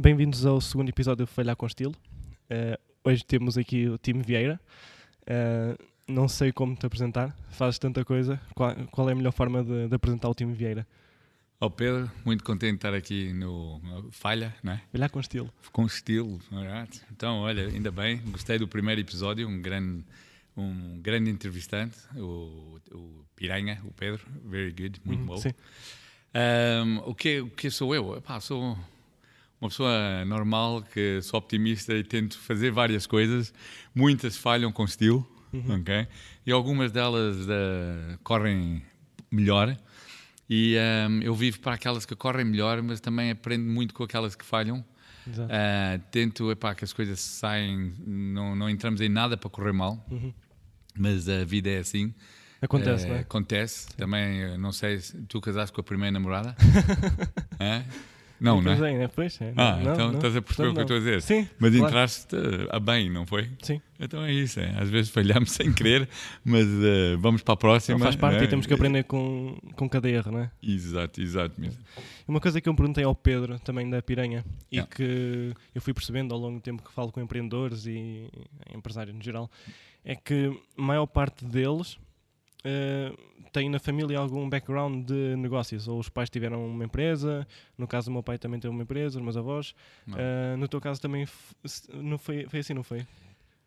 Bem-vindos ao segundo episódio de Falhar com Estilo. Uh, hoje temos aqui o Tim Vieira. Uh, não sei como te apresentar, fazes tanta coisa. Qual, qual é a melhor forma de, de apresentar o Tim Vieira? Ó oh Pedro, muito contente de estar aqui no, Falha, não é? Falhar com estilo. Com estilo, right? Então, olha, ainda bem, gostei do primeiro episódio, um grande, um grande entrevistante, o, o Piranha, o Pedro, very good, muito uhum, bom. Sim. Um, o, que, o que sou eu? Epá, sou uma pessoa normal, que sou optimista e tento fazer várias coisas. Muitas falham com estilo, uhum. ok? E algumas delas uh, correm melhor. E um, eu vivo para aquelas que correm melhor, mas também aprendo muito com aquelas que falham. Uh, tento epá, que as coisas saem, não, não entramos em nada para correr mal, uhum. mas a vida é assim. Acontece, uh, não é? Acontece. Sim. Também, não sei, tu casaste com a primeira namorada? é? Não, não é? Né? Pois, é. Ah, não, então não, estás a perceber o que eu estou a dizer. Sim. Mas claro. entraste a bem, não foi? Sim. Então é isso. É. Às vezes falhamos sem querer, mas uh, vamos para a próxima. Não faz parte é? e temos que aprender com, com cada erro, não é? Exato, exato mesmo. Uma coisa que eu me perguntei ao Pedro, também da Piranha, e yeah. que eu fui percebendo ao longo do tempo que falo com empreendedores e empresários no geral, é que a maior parte deles uh, tem na família algum background de negócios, ou os pais tiveram uma empresa, no caso do meu pai também teve uma empresa, os meus avós. Uh, no teu caso também não foi, foi assim, não foi?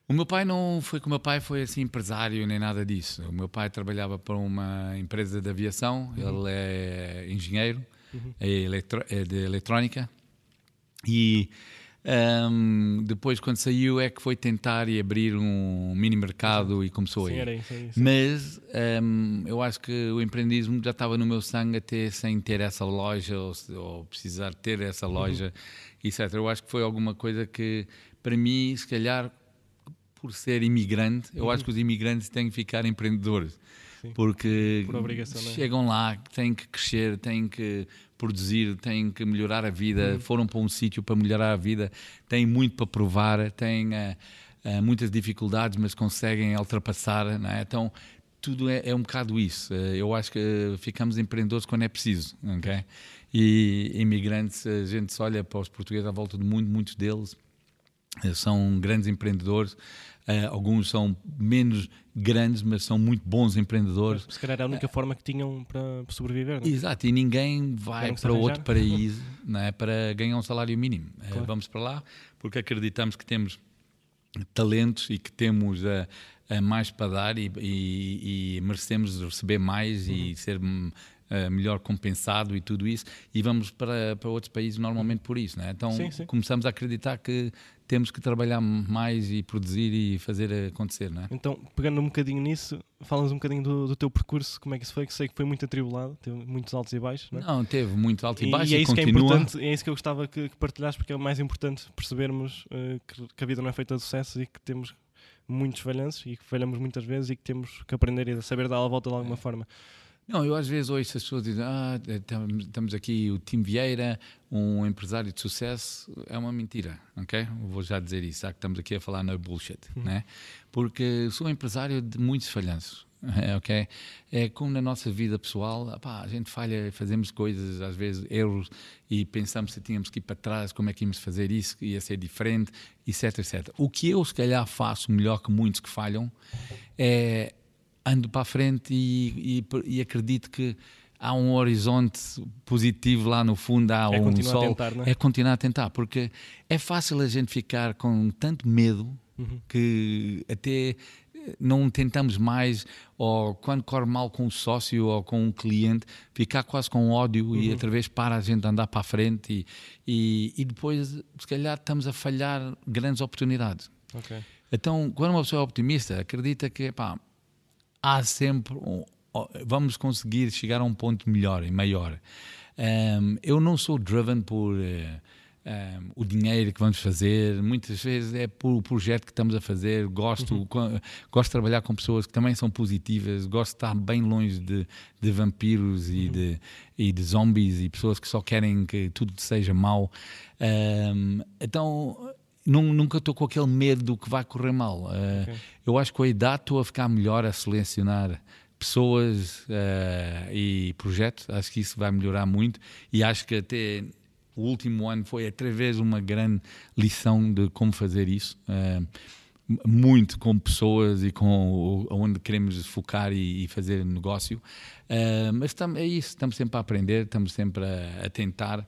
O meu pai não foi que o meu pai foi assim empresário nem nada disso. O meu pai trabalhava para uma empresa de aviação, uhum. ele é engenheiro, uhum. é, é de eletrónica e um, depois, quando saiu, é que foi tentar e abrir um mini mercado e começou sim. Era isso, Mas um, eu acho que o empreendedorismo já estava no meu sangue até sem ter essa loja ou, ou precisar ter essa uhum. loja, uhum. etc. Eu acho que foi alguma coisa que, para mim, se calhar, por ser imigrante, eu uhum. acho que os imigrantes têm que ficar empreendedores. Sim. Porque Por é? chegam lá, têm que crescer, têm que produzir, têm que melhorar a vida, uhum. foram para um sítio para melhorar a vida, têm muito para provar, têm uh, uh, muitas dificuldades, mas conseguem ultrapassar. É? Então, tudo é, é, um bocado isso. Uh, eu acho que ficamos empreendedores quando é preciso. Okay? E imigrantes, a gente se olha para os portugueses à volta do mundo, muitos deles são grandes empreendedores. Uh, alguns são menos grandes, mas são muito bons empreendedores. Se calhar é a única uh, forma que tinham para sobreviver. Não? É? Exato, e ninguém vai para outro paraíso não é, para ganhar um salário mínimo. Eh, claro. Uh, vamos para lá porque acreditamos que temos talentos e que temos mais para dar e, e, e merecemos receber mais uhum. e ser Uh, melhor compensado e tudo isso, e vamos para, para outros países normalmente por isso. Né? Então sim, sim. começamos a acreditar que temos que trabalhar mais e produzir e fazer acontecer, não é? Então, pegando um bocadinho nisso, falas um bocadinho do, do, teu percurso, como é que isso foi, que sei que foi muito atribulado, teve muitos altos e baixos, não é? Não, teve muito alto e, e baixo e, é isso continua. Que é, importante, é isso que eu gostava que, que partilhasse, porque é o mais importante percebermos uh, que, que, a vida não é feita de sucesso e que temos muitos falhanços e que falhamos muitas vezes e que temos que aprender e saber dar a volta de alguma é. forma. Não, eu às vezes ouço as pessoas dizem, ah, estamos aqui o Tim Vieira, um empresário de sucesso, é uma mentira, ok? Vou já dizer isso, já que estamos aqui a falar na bullshit, uhum. né? Porque sou um empresário de muitos falhanços, ok? É como na nossa vida pessoal, a gente falha, fazemos coisas, às vezes erros, e pensamos se tínhamos que ir para trás, como é que íamos fazer isso, ia ser diferente, etc, etc. O que eu, se calhar, faço melhor que muitos que falham é ando para a frente e, e, e, acredito que há um horizonte positivo lá no fundo, há é um sol. Tentar, é? é? continuar a tentar, porque é fácil a gente ficar com tanto medo uhum. que até não tentamos mais, ou quando corre mal com o sócio ou com um cliente, ficar quase com ódio uhum. e outra vez para a gente andar para a frente e, e, e, depois, se calhar, estamos a falhar grandes oportunidades. Okay. Então, quando uma pessoa é optimista, acredita que, pá, há sempre. Um, vamos conseguir chegar a um ponto melhor e maior. Um, eu não sou driven por. Uh, um, o dinheiro que vamos fazer, muitas vezes é por o projeto que estamos a fazer. Gosto, uhum. gosto de trabalhar com pessoas que também são positivas, gosto de estar bem longe de, de vampiros uhum. e, de, e de zombies e pessoas que só querem que tudo seja mau. Um, então nunca estou com aquele medo que vai correr mal. Uh, okay. Eu acho que com a idade estou a ficar melhor a selecionar pessoas uh, e projetos. Acho que isso vai melhorar muito e acho que até o último ano foi através de uma grande lição de como fazer isso. Uh, muito com pessoas e com onde queremos focar e, e fazer negócio. Uh, mas tam, é isso, estamos sempre a aprender, estamos sempre a, a tentar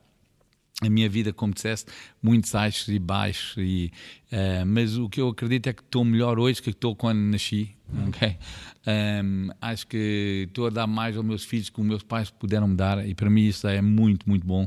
a minha vida, como disseste, muitos baixos e baixos, e, uh, mas o que eu acredito é que estou melhor hoje que estou quando nasci, ok? Um, acho que estou a dar mais aos meus filhos que os meus pais puderam me dar, e para mim isso é muito, muito bom.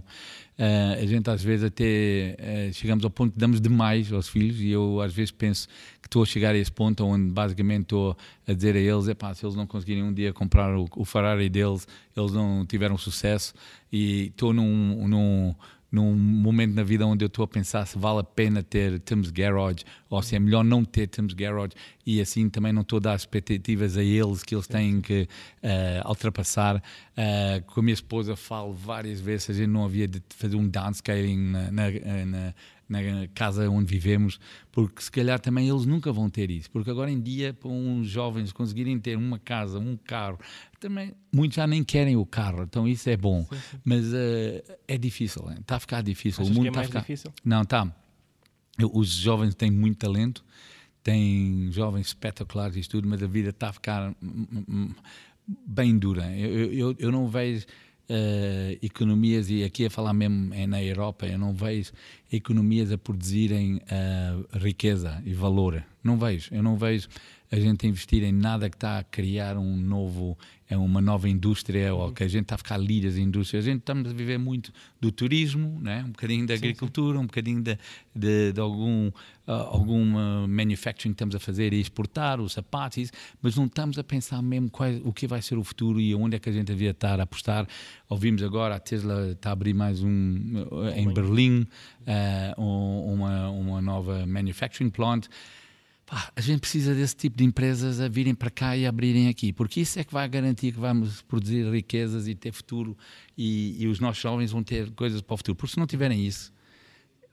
Uh, a gente às vezes até uh, chegamos ao ponto que damos demais aos filhos, e eu às vezes penso que estou a chegar a esse ponto onde basicamente estou a dizer a eles, epá, se eles não conseguirem um dia comprar o, o Ferrari deles, eles não tiveram sucesso, e estou num, num num momento na vida onde eu estou a pensar se vale a pena ter Tim's Garage ou se é melhor não ter Tim's Garage e assim também não estou a dar expectativas a eles que eles têm que uh, ultrapassar. Uh, com a minha esposa falo várias vezes, a gente não havia de fazer um downscaling na, na, na na casa onde vivemos, porque se calhar também eles nunca vão ter isso. Porque agora em dia, para uns jovens conseguirem ter uma casa, um carro, também muitos já nem querem o carro, então isso é bom. Sim, sim. Mas uh, é difícil, está a ficar difícil. Achas o mundo é está a ficar... difícil? Não, está. Os jovens têm muito talento, têm jovens espetaculares e tudo, mas a vida está a ficar bem dura. Eu, eu, eu não vejo uh, economias, e aqui a falar mesmo é na Europa, eu não vejo economias a produzirem uh, riqueza e valor. Não vejo. Eu não vejo a gente investir em nada que está a criar um novo, é uma nova indústria ou que a gente está a ficar líderes em indústria. A gente estamos a viver muito do turismo, né? um bocadinho da agricultura, sim, sim. um bocadinho de, de, de algum, uh, algum uh, manufacturing que estamos a fazer e exportar, os sapatos, mas não estamos a pensar mesmo qual, o que vai ser o futuro e onde é que a gente devia estar a apostar. Ouvimos agora a Tesla está a abrir mais um em Berlim, uh, uma, uma nova manufacturing plant. Pá, a gente precisa desse tipo de empresas a virem para cá e abrirem aqui, porque isso é que vai garantir que vamos produzir riquezas e ter futuro e, e os nossos jovens vão ter coisas para o futuro. Porque se não tiverem isso,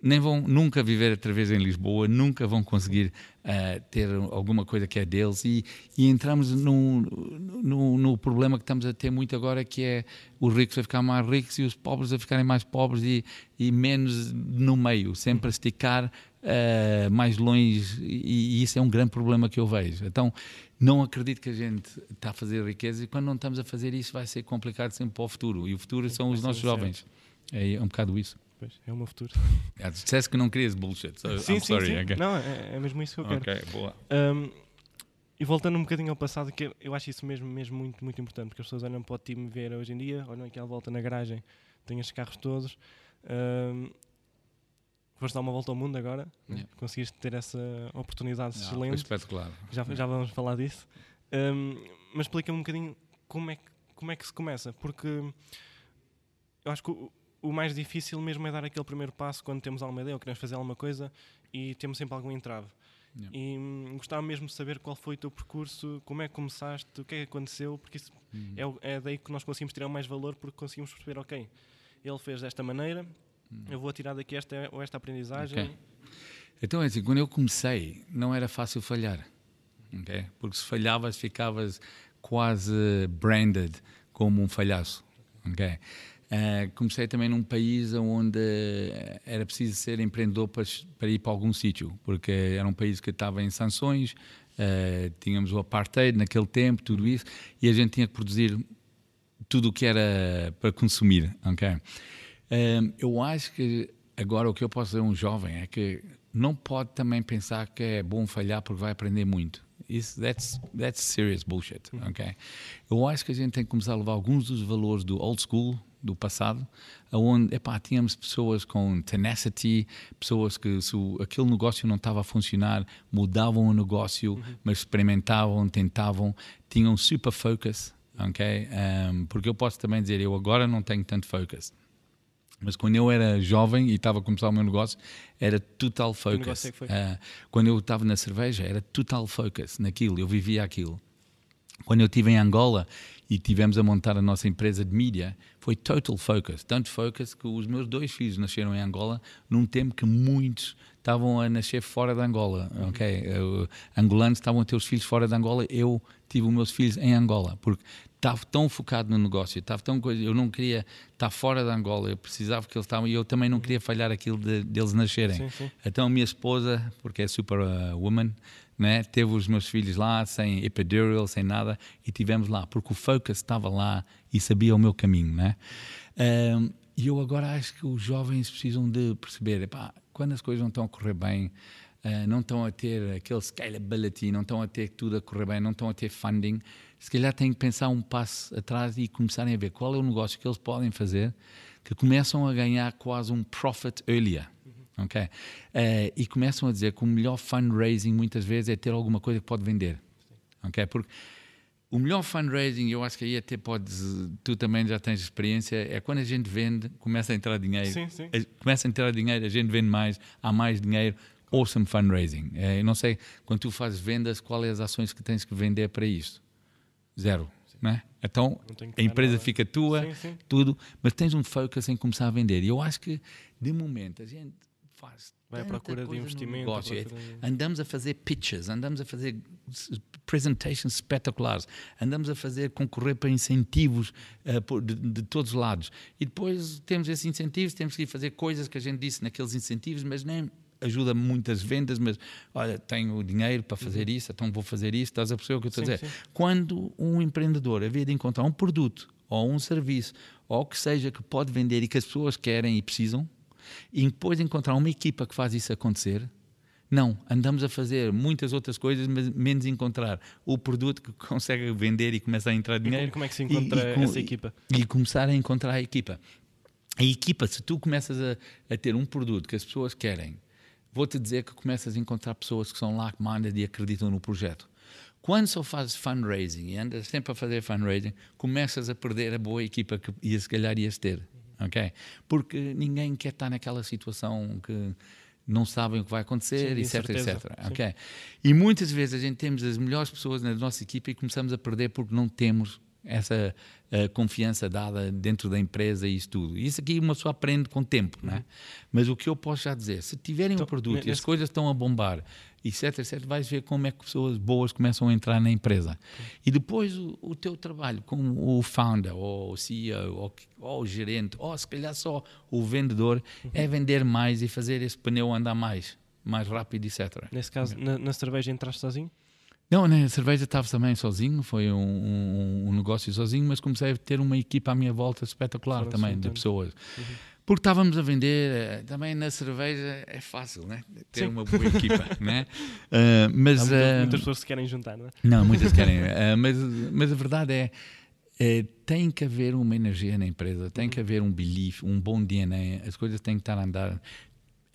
nem vão nunca viver outra vez em Lisboa, nunca vão conseguir uh, ter alguma coisa que é deles e, e entramos no, no, no, problema que estamos a ter muito agora que é os ricos a ficar mais ricos e os pobres a ficarem mais pobres e, e menos no meio, sempre a esticar uh, mais longe, e, e, isso é um grande problema que eu vejo. Então, não acredito que a gente está a fazer riqueza e quando não estamos a fazer isso vai ser complicado sempre para o futuro. E o futuro são os nossos jovens. É um bocado isso. Pois, é o meu futuro. Yeah, disseste que não querias bullshit. So sim, I'm sim, sorry. sim. Okay. Não, é, é, mesmo isso que eu quero. Ok, boa. Um, e voltando um bocadinho ao passado, que eu acho isso mesmo, mesmo muito, muito importante, porque as pessoas olham para o time ver hoje em dia, olham aqui à volta na garagem, têm estes carros todos. Um, foste dar uma volta ao mundo agora, yeah. conseguiste ter essa oportunidade yeah, excelente. Espetacular. Já, já vamos falar disso. Um, mas explica-me um bocadinho como é, que, como é que se começa, porque eu acho que o, o, mais difícil mesmo é dar aquele primeiro passo quando temos alguma ideia ou queremos fazer alguma coisa e temos sempre algum entrave. Yeah. E hum, gostava mesmo de saber qual foi o teu percurso, como é que começaste, o que é que aconteceu, porque isso uhum. é, é daí que nós conseguimos tirar mais valor, porque conseguimos perceber, ok, ele fez desta maneira. Eu vou tirar daqui esta ou esta aprendizagem. Okay. Então é assim, quando eu comecei, não era fácil falhar. Okay? Porque se falhavas, ficavas quase branded como um falhaço. Okay? Uh, comecei também num país onde era preciso ser empreendedor para, para ir para algum sítio, porque era um país que estava em sanções, uh, tínhamos o apartheid naquele tempo, tudo isso, e a gente tinha que produzir tudo o que era para consumir. Okay? Um, eu acho que agora o que eu posso dizer a um jovem é que não pode também pensar que é bom falhar porque vai aprender muito. Isso, that's, that's serious bullshit, uhum. ok? Eu acho que a gente tem que começar a levar alguns dos valores do old school, do passado, onde epá, tínhamos pessoas com tenacity, pessoas que se aquele negócio não estava a funcionar, mudavam o negócio, uhum. mas experimentavam, tentavam, tinham super focus, ok? Um, porque eu posso também dizer, eu agora não tenho tanto focus mas quando eu era jovem e estava a começar o meu negócio, era total focus. É uh, quando eu estava na cerveja, era total focus naquilo, eu vivia aquilo. Quando eu estive em Angola e tivemos a montar a nossa empresa de mídia, foi total focus. Tanto focus que os meus dois filhos nasceram em Angola num tempo que muitos estavam a nascer fora de Angola. Uhum. Ok, uh, angolanos estavam a ter os filhos fora de Angola. Eu tive os meus filhos em Angola, porque estava tão focado no negócio, estava tão coisa, eu não queria estar fora da Angola, eu precisava que eles estavam e eu também não queria falhar aquilo de, deles nascerem. Sim, sim. Então minha esposa, porque é super uh, woman, né, teve os meus filhos lá sem epidural, sem nada e tivemos lá, porque o focus estava lá e sabia o meu caminho, né? Um, e eu agora acho que os jovens precisam de perceber, epá, quando as coisas não estão a correr bem, uh, não estão a ter aquele scalability, não estão a ter tudo a correr bem, não estão a ter funding, se calhar têm que pensar um passo atrás e começarem a ver qual é o negócio que eles podem fazer que começam a ganhar quase um profit earlier. Uhum. Okay? Uh, e começam a dizer que o melhor fundraising muitas vezes é ter alguma coisa que pode vender. Okay? Porque o melhor fundraising, eu acho que aí até podes, tu também já tens experiência, é quando a gente vende, começa a entrar dinheiro. Sim, sim. Começa a entrar dinheiro, a gente vende mais, há mais dinheiro. Awesome fundraising. É, eu não sei, quando tu fazes vendas, quais é as ações que tens que vender para isso? Zero. Né? Então a empresa nada. fica tua, sim, sim. tudo, mas tens um focus em começar a vender. E eu acho que, de momento, a gente faz. Vai à procura de investimento. Procura de... Andamos a fazer pitches, andamos a fazer presentations espetaculares, andamos a fazer concorrer para incentivos uh, de, de, todos os lados. E depois temos esses incentivos, temos que ir fazer coisas que a gente disse naqueles incentivos, mas nem ajuda muitas vendas, mas olha, tenho dinheiro para fazer uhum. isso, então vou fazer isso, estás a perceber o que eu estou a dizer? Sim. Quando um empreendedor havia de encontrar um produto ou um serviço ou o que seja que pode vender e que as pessoas querem e precisam, e depois encontrar uma equipa que faz isso acontecer, não, andamos a fazer muitas outras coisas, mas menos encontrar o produto que consegue vender e começa a entrar dinheiro. E como é que se encontra e, e, essa equipa? E começar a encontrar a equipa. A equipa, se tu começas a, a ter um produto que as pessoas querem vou-te dizer que começas a encontrar pessoas que são like-minded e acreditam no projeto. Quando só fazes fundraising e andas sempre a fazer fundraising, começas a perder a boa equipa que ia, se calhar ias ter. ok? Porque ninguém quer estar naquela situação que não sabem o que vai acontecer, Sim, etc, etc. Okay? E muitas vezes a gente temos as melhores pessoas na nossa equipa e começamos a perder porque não temos essa uh, confiança dada dentro da empresa e isso tudo. Isso aqui uma pessoa aprende com o tempo, uhum. né? Mas o que eu posso já dizer, se tiverem então, um produto e as coisas estão a bombar, etc, etc, vais ver como é que pessoas boas começam a entrar na empresa. Uhum. E depois o, o, teu trabalho como o founder, ou o CEO, ou, ou, o gerente, ou se calhar só o vendedor, uhum. é vender mais e fazer esse pneu andar mais, mais rápido, etc. Nesse caso, na, na cerveja entraste sozinho? Não, na cerveja estava também sozinho, foi um, um, um, negócio sozinho, mas comecei a ter uma equipa à minha volta espetacular também, de pessoas. Uhum. Porque estávamos a vender, eh, também na cerveja é fácil, né? Ter Sim. uma boa equipa, né? Uh, mas, muitas, uh, muitas pessoas se querem juntar, não é? Não, muitas querem. Uh, mas, mas a verdade é, é, tem que haver uma energia na empresa, tem uhum. que haver um belief, um bom DNA, as coisas têm que estar a andar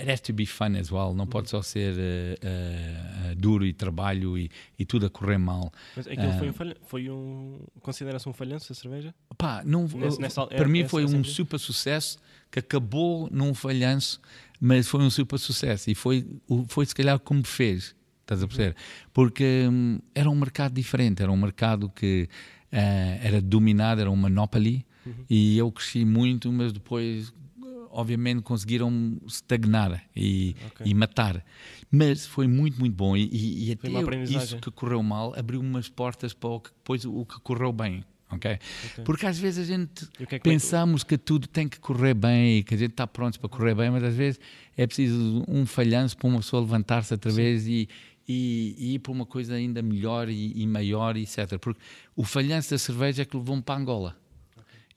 it has to be fun as well, não pode só ser uh, uh, duro e trabalho e, e, tudo a correr mal. Mas aquilo foi um, falha, foi um considera-se um falhanço a cerveja? Pá, não, nesse, nessa, para é, mim foi um super sucesso que acabou num falhanço, mas foi um super sucesso e foi, foi se calhar como fez, estás a perceber? Porque um, era um mercado diferente, era um mercado que uh, era dominado, era um monopoly uhum. e eu cresci muito, mas depois obviamente conseguiram estagnar e, okay. e matar. Mas foi muito, muito bom. E, e, até isso que correu mal abriu umas portas para o que, depois o que correu bem. Okay? ok? Porque às vezes a gente que é que pensamos que tudo tem que correr bem e que a gente está pronto para correr bem, mas às vezes é preciso um falhanço para uma pessoa levantar-se outra vez e, e, e, ir para uma coisa ainda melhor e, e maior, etc. Porque o falhanço da cerveja é que levou-me para Angola.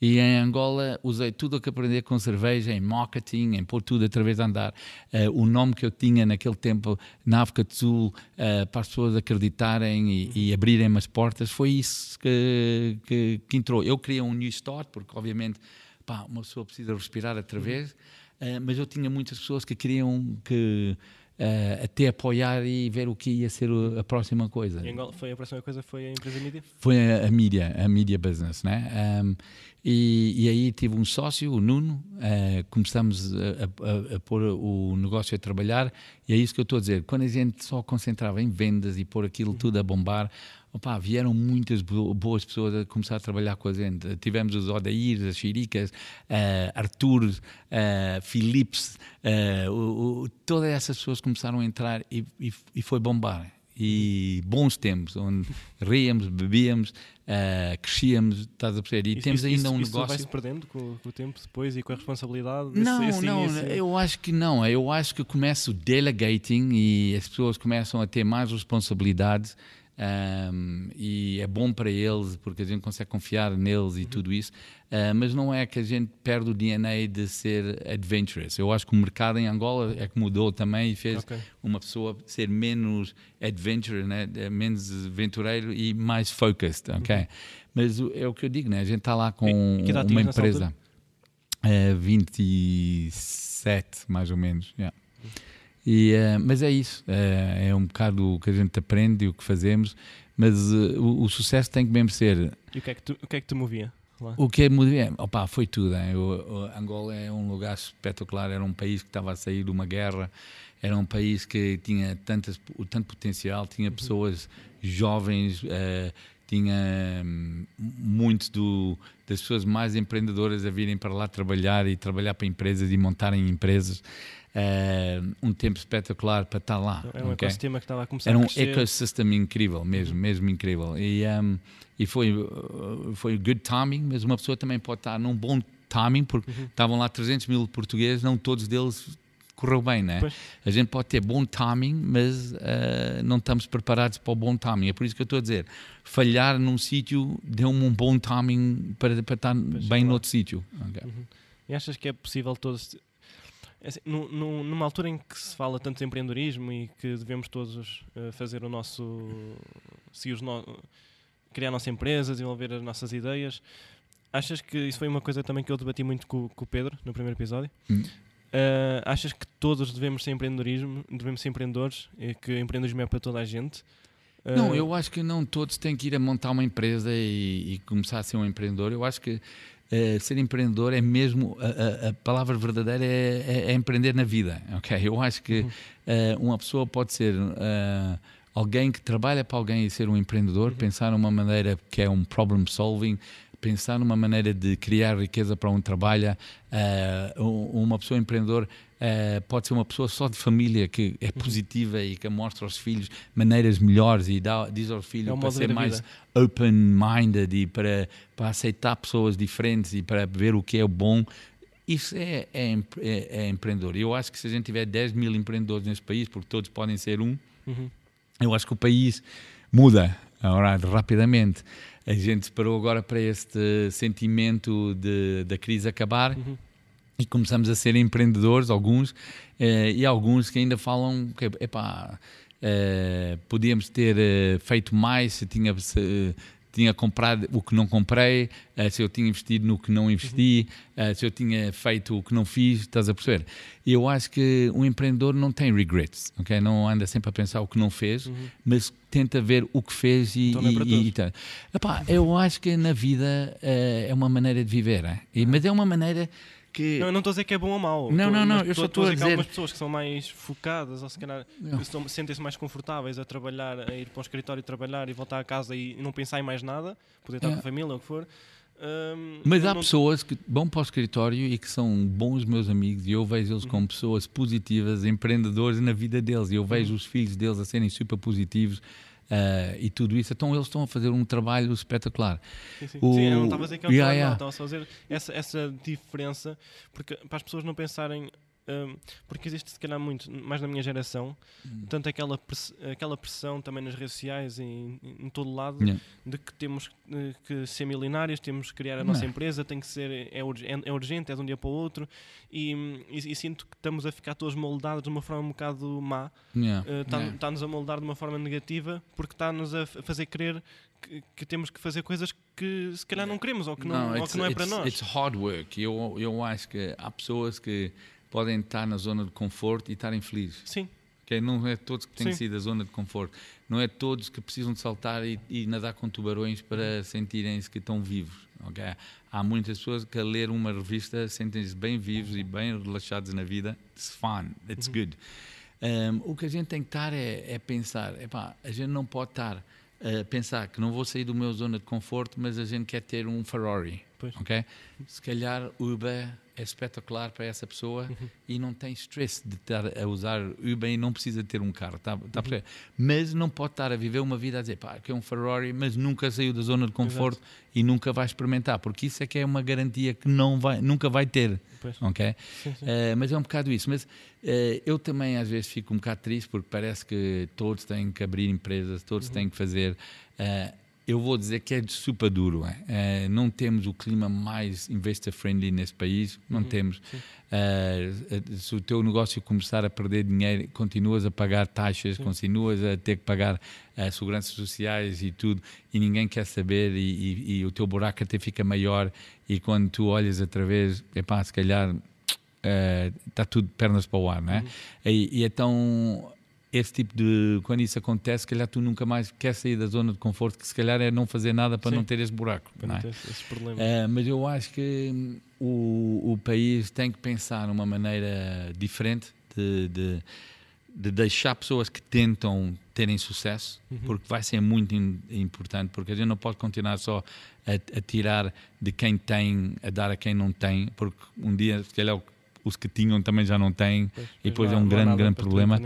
E em Angola usei tudo o que aprendi com cerveja, em marketing, em pôr tudo através de andar. Uh, o nome que eu tinha naquele tempo na África do Sul, uh, para as pessoas acreditarem e, e abrirem as portas, foi isso que, que, que, entrou. Eu queria um new start, porque obviamente pá, uma pessoa precisa respirar outra vez, uh, mas eu tinha muitas pessoas que queriam que uh, até apoiar e ver o que ia ser a próxima coisa. foi a próxima coisa foi a empresa mídia? Foi a, a mídia, a media business, né? Um, e, e, aí tive um sócio, o Nuno, uh, começamos a, a, a, pôr o negócio a trabalhar e é isso que eu estou a dizer. Quando a gente só concentrava em vendas e pôr aquilo tudo a bombar, opa, vieram muitas boas pessoas a começar a trabalhar com a gente. Tivemos os Odair, as Chiricas, uh, Arthur, uh, Philips, uh, o, o, todas essas pessoas começaram a entrar e, e, e foi bombar. E bons tempos, onde ríamos, bebíamos, uh, crescíamos, estás a perceber? E isso, temos isso, ainda um isso negócio. vai-se perdendo com, com, o tempo depois e com a responsabilidade? Não, esse, esse não, início? eu acho que não. Eu acho que começa o delegating e as pessoas começam a ter mais responsabilidades um, e é bom para eles porque a gente consegue confiar neles e uhum. tudo isso, uh, mas não é que a gente perde o DNA de ser adventurous. Eu acho que o mercado em Angola é que mudou também e fez okay. uma pessoa ser menos adventurous, né? menos aventureiro e mais focused, ok? Uhum. Mas é o que eu digo, né? A gente está lá com uma empresa, uh, 27 mais ou menos, yeah. E, uh, mas é isso, uh, é um bocado o que a gente aprende e o que fazemos, mas uh, o, o, sucesso tem que mesmo ser. E o que é que, tu, o que, é que te movia? Lá? O que é movia? Opa, foi tudo. Hein? O, o Angola é um lugar espetacular, era um país que estava a sair de uma guerra, era um país que tinha tantas, tanto potencial, tinha uhum. pessoas jovens, tinha hum, muito do, das pessoas mais empreendedoras a virem para lá trabalhar e trabalhar para empresas e montarem empresas uh, um tempo espetacular para estar lá. Era um okay? ecossistema que estava a começar Era um ecossistema incrível, mesmo, uhum. mesmo incrível. E, um, e foi, uh, foi good timing, mas uma pessoa também pode estar num bom timing, porque uhum. estavam lá 300 mil portugueses, não todos deles correu bem, né? Pois. A gente pode ter bom timing, mas uh, não estamos preparados para o bom timing. É por isso que eu estou a dizer, falhar num sítio deu-me um bom timing para, para estar pois, bem noutro sítio. Okay. Uhum. E achas que é possível todos é assim, no, no, numa altura em que se fala tanto de empreendedorismo e que devemos todos uh, fazer o nosso. seguir os no, criar a nossa empresa, desenvolver as nossas ideias, achas que isso foi uma coisa também que eu debati muito com, com o Pedro no primeiro episódio? Hum. Uh, achas que todos devemos ser empreendedorismo, devemos ser empreendedores e que empreendedorismo é para toda a gente? Uh, não, eu acho que não todos têm que ir a montar uma empresa e, e começar a ser um empreendedor. Eu acho que Uh, ser empreendedor é mesmo a, a, a palavra verdadeira é, é, é, empreender na vida ok eu acho que uh, uma pessoa pode ser uh, alguém que trabalha para alguém e ser um empreendedor uhum. pensar numa maneira que é um problem solving pensar numa maneira de criar riqueza para onde trabalha. Uma pessoa empreendedor uh, pode ser uma pessoa só de família que é uhum. positiva e que mostra aos filhos maneiras melhores e dá, diz aos filhos é para ser mais open-minded e para, para aceitar pessoas diferentes e para ver o que é bom. Isso é, é, é, é empreendedor. Eu acho que se a gente tiver 10 mil empreendedores neste país, porque todos podem ser um, uhum. eu acho que o país muda agora, rapidamente a gente parou agora para este sentimento de, da crise acabar uhum. E começamos a ser empreendedores, alguns, eh, e alguns que ainda falam que, epá, eh, podíamos ter eh, feito mais se tinha se, tinha comprado o que não comprei, uh, se eu tinha investido no que não investi, uh, se eu tinha feito o que não fiz, estás a perceber? E eu acho que um empreendedor não tem regrets, ok? Não anda sempre a pensar o que não fez, uhum. mas tenta ver o que fez e. Então é e, e, tá. Epá, eu acho que na vida é uma maneira de viver, é? mas é uma maneira que... Não, eu não estou a dizer que é bom ou mau. Não, não, não, eu só estou a dizer... que há algumas pessoas que são mais focadas ou se calhar sentem-se mais confortáveis a trabalhar, a ir para um escritório trabalhar e voltar a casa e não pensar em mais nada, poder estar é. com a família ou o que for. Um, Mas há não... pessoas que vão para o escritório e que são bons meus amigos e eu vejo eles uhum. como pessoas positivas, empreendedores na vida deles e eu vejo uhum. os filhos deles a serem super positivos Uh, e tudo isso, então eles estão a fazer um trabalho espetacular. Sim, sim. O... sim eu não estava a dizer que é um yeah, trabalho, yeah. estava a fazer essa, essa diferença, porque para as pessoas não pensarem um, porque existe se calhar muito, mais na minha geração, hum. tanto aquela, press, aquela pressão também nas redes sociais e em, em todo lado yeah. de que temos uh, que ser milionários, temos que criar a nossa Não. empresa, tem que ser, é, é, é, urgente, é de um dia para o outro e, e, e, sinto que estamos a ficar todos moldados de uma forma um bocado má, está-nos yeah. uh, yeah. a moldar de uma forma negativa porque está-nos a fazer crer que, que, temos que fazer coisas que se calhar não queremos ou que não, não, ou que não é para nós. It's hard work. Eu, eu acho que há pessoas que podem estar na zona de conforto e estarem felizes. Sim. Okay? Não é todos que têm Sim. sido a zona de conforto. Não é todos que precisam de saltar e, e nadar com tubarões para sentirem-se que estão vivos. Okay? Há muitas pessoas que a ler uma revista sentem-se bem vivos e bem relaxados na vida. It's fun, it's uhum. good. Um, o que a gente tem que estar é, é pensar, epá, a gente não pode estar a pensar que não vou sair do meu zona de conforto, mas a gente quer ter um Ferrari, pois. ok? Se calhar Uber é espetacular para essa pessoa uhum. e não tem stress de estar a usar Uber e não precisa ter um carro, tá, tá uhum. mas não pode estar a viver uma vida a dizer, pá, que é um Ferrari, mas nunca saiu da zona de conforto Exato. e nunca vai experimentar, porque isso é que é uma garantia que não vai, nunca vai ter, pois. ok? Sim, sim. Uh, mas é um bocado isso, mas uh, eu também às vezes fico um bocado triste porque parece que todos têm que abrir empresas, todos uhum. têm que fazer... Uh, eu vou dizer que é super duro. É? não temos o clima mais investor-friendly nesse país, não uhum, temos. Uh, se o teu negócio começar a perder dinheiro, continuas a pagar taxas, sim. continuas a ter que pagar uh, seguranças sociais e tudo, e ninguém quer saber, e, e, e, o teu buraco até fica maior, e quando tu olhas através, epá, se calhar está tudo pernas para o ar, não é? Uhum. E, e então esse tipo de. Quando isso acontece, se calhar tu nunca mais quer sair da zona de conforto, que se calhar é não fazer nada para Sim. não ter esse buraco. Para não, é? ter esses problemas. Uh, mas eu acho que o, o país tem que pensar numa maneira diferente de, de, de deixar pessoas que tentam terem sucesso, uhum. porque vai ser muito in, importante, porque a gente não pode continuar só a, a, tirar de quem tem, a dar a quem não tem, porque um dia, se calhar, os que tinham também já não têm, pois, e depois é um grande, grande problema.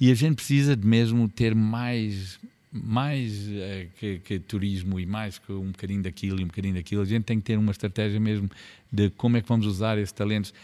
E a gente precisa de mesmo ter mais mais uh, que, que, turismo e mais que um bocadinho daquilo e um bocadinho daquilo, a gente tem que ter uma estratégia mesmo de como é que vamos usar esses talentos,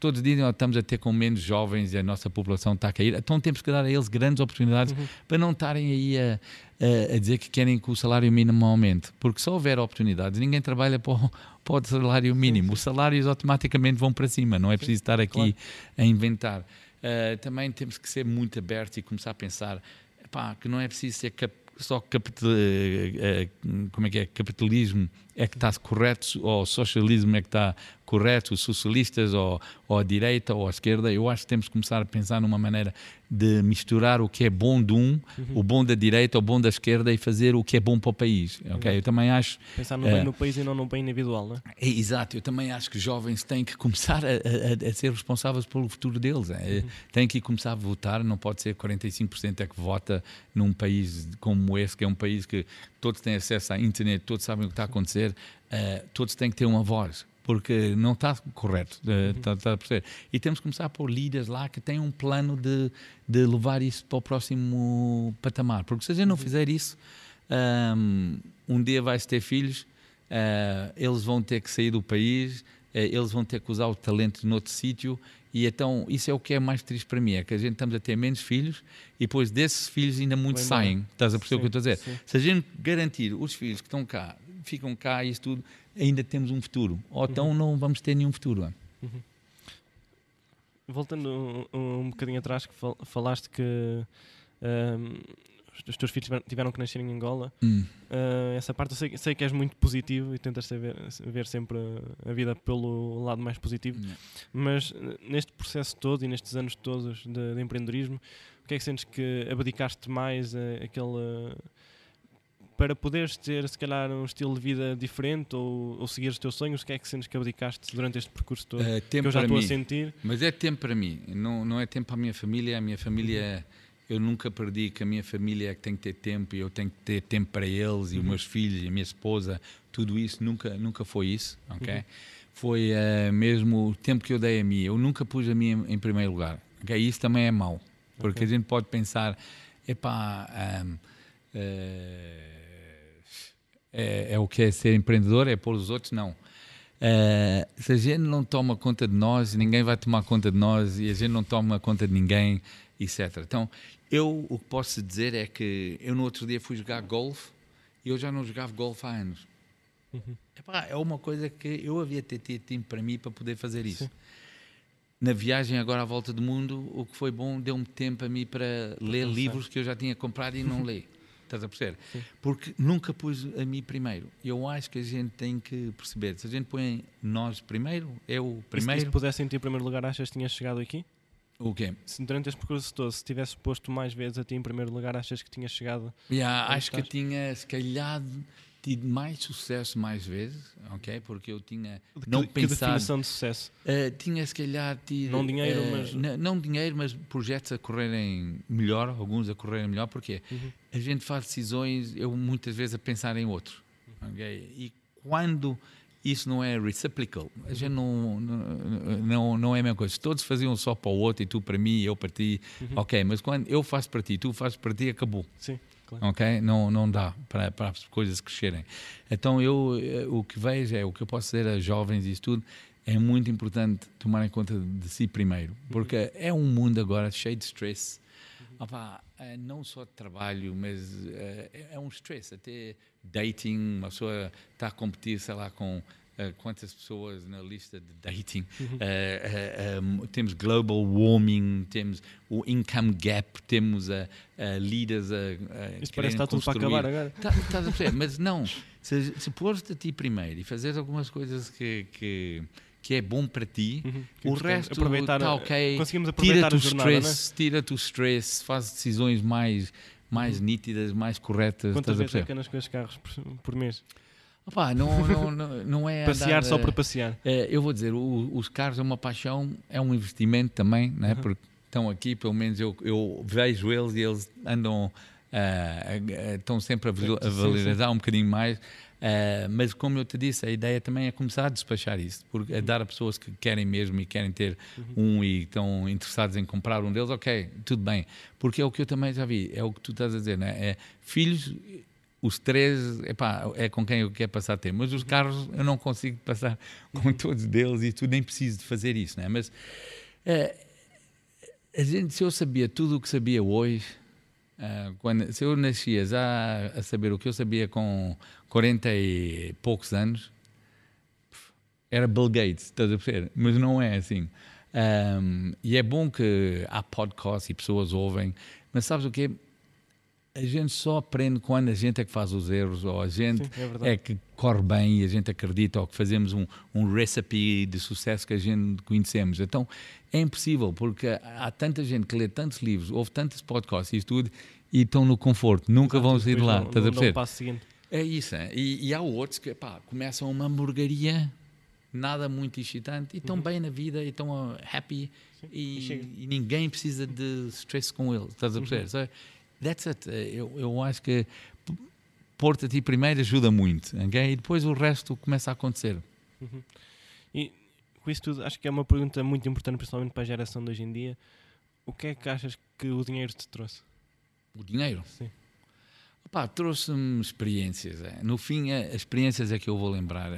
todos dizem que estamos a ter com menos jovens e a nossa população está a cair, então temos que dar a eles grandes oportunidades uhum. para não estarem aí a, a, a, dizer que querem que o salário mínimo aumente, porque se houver oportunidades, ninguém trabalha para o, para o salário mínimo, os salários automaticamente vão para cima, não é preciso estar aqui claro. a inventar. Uh, também temos que ser muito abertos e começar a pensar epá, que não é preciso ser cap só capital, uh, uh, como é que é, capitalismo é que está correto ou socialismo é que está correto, os socialistas ou, ou a direita ou a esquerda. Eu acho que temos que começar a pensar numa maneira de misturar o que é bom de um, uhum. o bom da direita, o bom da esquerda e fazer o que é bom para o país. Okay? Eu também acho. Pensar no bem uh, no país e não no bem individual, não é? é? Exato, eu também acho que jovens têm que começar a, a, a ser responsáveis pelo futuro deles. É? Uhum. Têm que começar a votar, não pode ser 45% é que vota num país como esse, que é um país que todos têm acesso à internet, todos sabem o que está a acontecer, uh, todos têm que ter uma voz porque não está correto. Uh, tá, tá e temos que começar a pôr líderes lá que têm um plano de, de levar isso para o próximo patamar. Porque se a gente não fizer isso, um, um dia vai-se ter filhos, uh, eles vão ter que sair do país, eles vão ter que usar o talento noutro sítio. E então, isso é o que é mais triste para mim: é que a gente estamos a ter menos filhos e depois desses filhos ainda muitos saem. Estás a perceber sim, o que eu estou a dizer? Sim. Se a gente garantir os filhos que estão cá, ficam cá e isso tudo ainda temos um futuro. Ou então uhum. não vamos ter nenhum futuro. Uhum. Voltando um, um, bocadinho atrás, que fal falaste que um, os teus filhos tiveram que nascer em Angola. Hum. Uh, essa parte eu sei, sei, que és muito positivo e tentas ver, ver, sempre a vida pelo lado mais positivo. Hum. Mas neste processo todo e nestes anos todos de, de empreendedorismo, o que é que sentes que abdicaste mais a, aquele para poderes ter, se calhar, um estilo de vida diferente ou, ou seguir os teus sonhos, o que é que sentes que abdicaste durante este percurso todo? É, tempo que eu já estou mim. a sentir. Mas é tempo para mim, não, não é tempo para a minha família. A minha família, eu nunca perdi que a minha família é que tem que ter tempo e eu tenho que ter tempo para eles e uhum. os meus filhos e a minha esposa, tudo isso, nunca, nunca foi isso, ok? Uhum. Foi uh, mesmo o tempo que eu dei a mim. Eu nunca pus a mim em, em primeiro lugar, ok? Isso também é mau, porque okay. a gente pode pensar, epá. Um, uh, é, é, o que é ser empreendedor, é pôr os outros, não. É, se a gente não toma conta de nós, ninguém vai tomar conta de nós e a gente não toma conta de ninguém, etc. Então, eu o que posso dizer é que eu no outro dia fui jogar golfe e eu já não jogava golfe há anos. Uhum. Epá, é uma coisa que eu havia ter tido tempo para mim para poder fazer isso. Sim. Na viagem agora à volta do mundo, o que foi bom, deu-me tempo a mim para ler livros que eu já tinha comprado e não ler. Estás a perceber? Sim. Porque nunca pus a mim primeiro. Eu acho que a gente tem que perceber. Se a gente põe nós primeiro, eu primeiro. E se, se pudesse em ti em primeiro lugar, achas que tinhas chegado aqui? O quê? Se durante este percurso todo, se tivesse posto mais vezes a ti em primeiro lugar, achas que tinhas chegado? Yeah, acho que tinha, se calhar, tido mais sucesso mais vezes, ok? Porque eu tinha de não que, pensado. Que definição de sucesso? Uh, tinha se calhar tido. Não dinheiro, uh, mas. Não dinheiro, mas projetos a correrem melhor, alguns a correrem melhor, porque uhum. a gente faz decisões, eu muitas vezes a pensar em outros, ok? E quando isso não é reciprocal. A gente não, não, não é a mesma coisa. Se todos faziam só para o outro e tu para mim e eu para ti, uhum. ok, mas quando eu faço para ti, tu fazes para ti, acabou. Sim. Claro. Ok? Não, não dá para, para as coisas crescerem. Então, eu, eh, o que vejo é o que eu posso dizer a jovens e isso tudo é muito importante tomar em conta de si primeiro, porque uhum. é um mundo agora cheio de stress. Opa, é não só trabalho, mas é, é um stress. Até dating, uma pessoa está a competir, sei lá, com Uh, quantas pessoas na lista de dating. Uhum. Uh, uh, um, temos global warming, temos o income gap, temos a, leaders a, a Isso parece que está tudo para acabar agora. Tá, estás a perceber? Mas não, se, se pôres-te a ti primeiro e fazeres algumas coisas que, que que é bom para ti, uhum, o resto está ok. Conseguimos aproveitar tira-te o stress, é? tira-te o stress, faz decisões mais, mais uhum. nítidas, mais corretas. Quantas vezes é que andas com os carros por, por mês? Opa, não, não, não, não é passear andar, só para passear. É, eu vou dizer, o, os carros é uma paixão, é um investimento também, né? Uhum. porque estão aqui, pelo menos eu, eu vejo eles e eles andam, uh, uh, estão sempre a, a valorizar um bocadinho mais. Uh, mas como eu te disse, a ideia também é começar a despachar isso, porque é dar a pessoas que querem mesmo e querem ter uhum. um e estão interessados em comprar um deles, ok, tudo bem. Porque é o que eu também já vi, é o que tu estás a dizer, né? é filhos, os três, epá, é com quem eu quero passar tempo, mas os uhum. carros eu não consigo passar com todos deles e tu nem preciso de fazer isso, né? mas é, a gente, se eu sabia tudo o que sabia hoje, Uh, quando, se eu nascia já a saber o que eu sabia com 40 e poucos anos, era Bill Gates, estás a perceber? Mas não é assim. Um, e é bom que há podcasts e pessoas ouvem, mas sabes o que a gente só aprende quando a gente é que faz os erros, ou a gente Sim, é, é, que corre bem e a gente acredita, ou que fazemos um, um recipe de sucesso que a gente conhecemos. Então é impossível, porque há tanta gente que lê tantos livros, ouve tantos podcasts e tudo, e estão no conforto, nunca Exato, vão sair de lá. Não, estás a perceber? passo seguinte. É isso, é. E, e, há outros que pá, começam uma hamburgueria, nada muito excitante, e estão uhum. bem na vida, e estão uh, happy, e, e, ninguém precisa de stress com eles. Estás a perceber? Uhum. That's it. Eu, eu acho que pôr-te a ti primeiro ajuda muito, okay? e depois o resto começa a acontecer. Uhum. E com isso tudo, acho que é uma pergunta muito importante, principalmente para a geração de hoje em dia. O que é que achas que o dinheiro te trouxe? O dinheiro? Sim. Trouxe-me experiências. É. No fim, é, as experiências é que eu vou lembrar.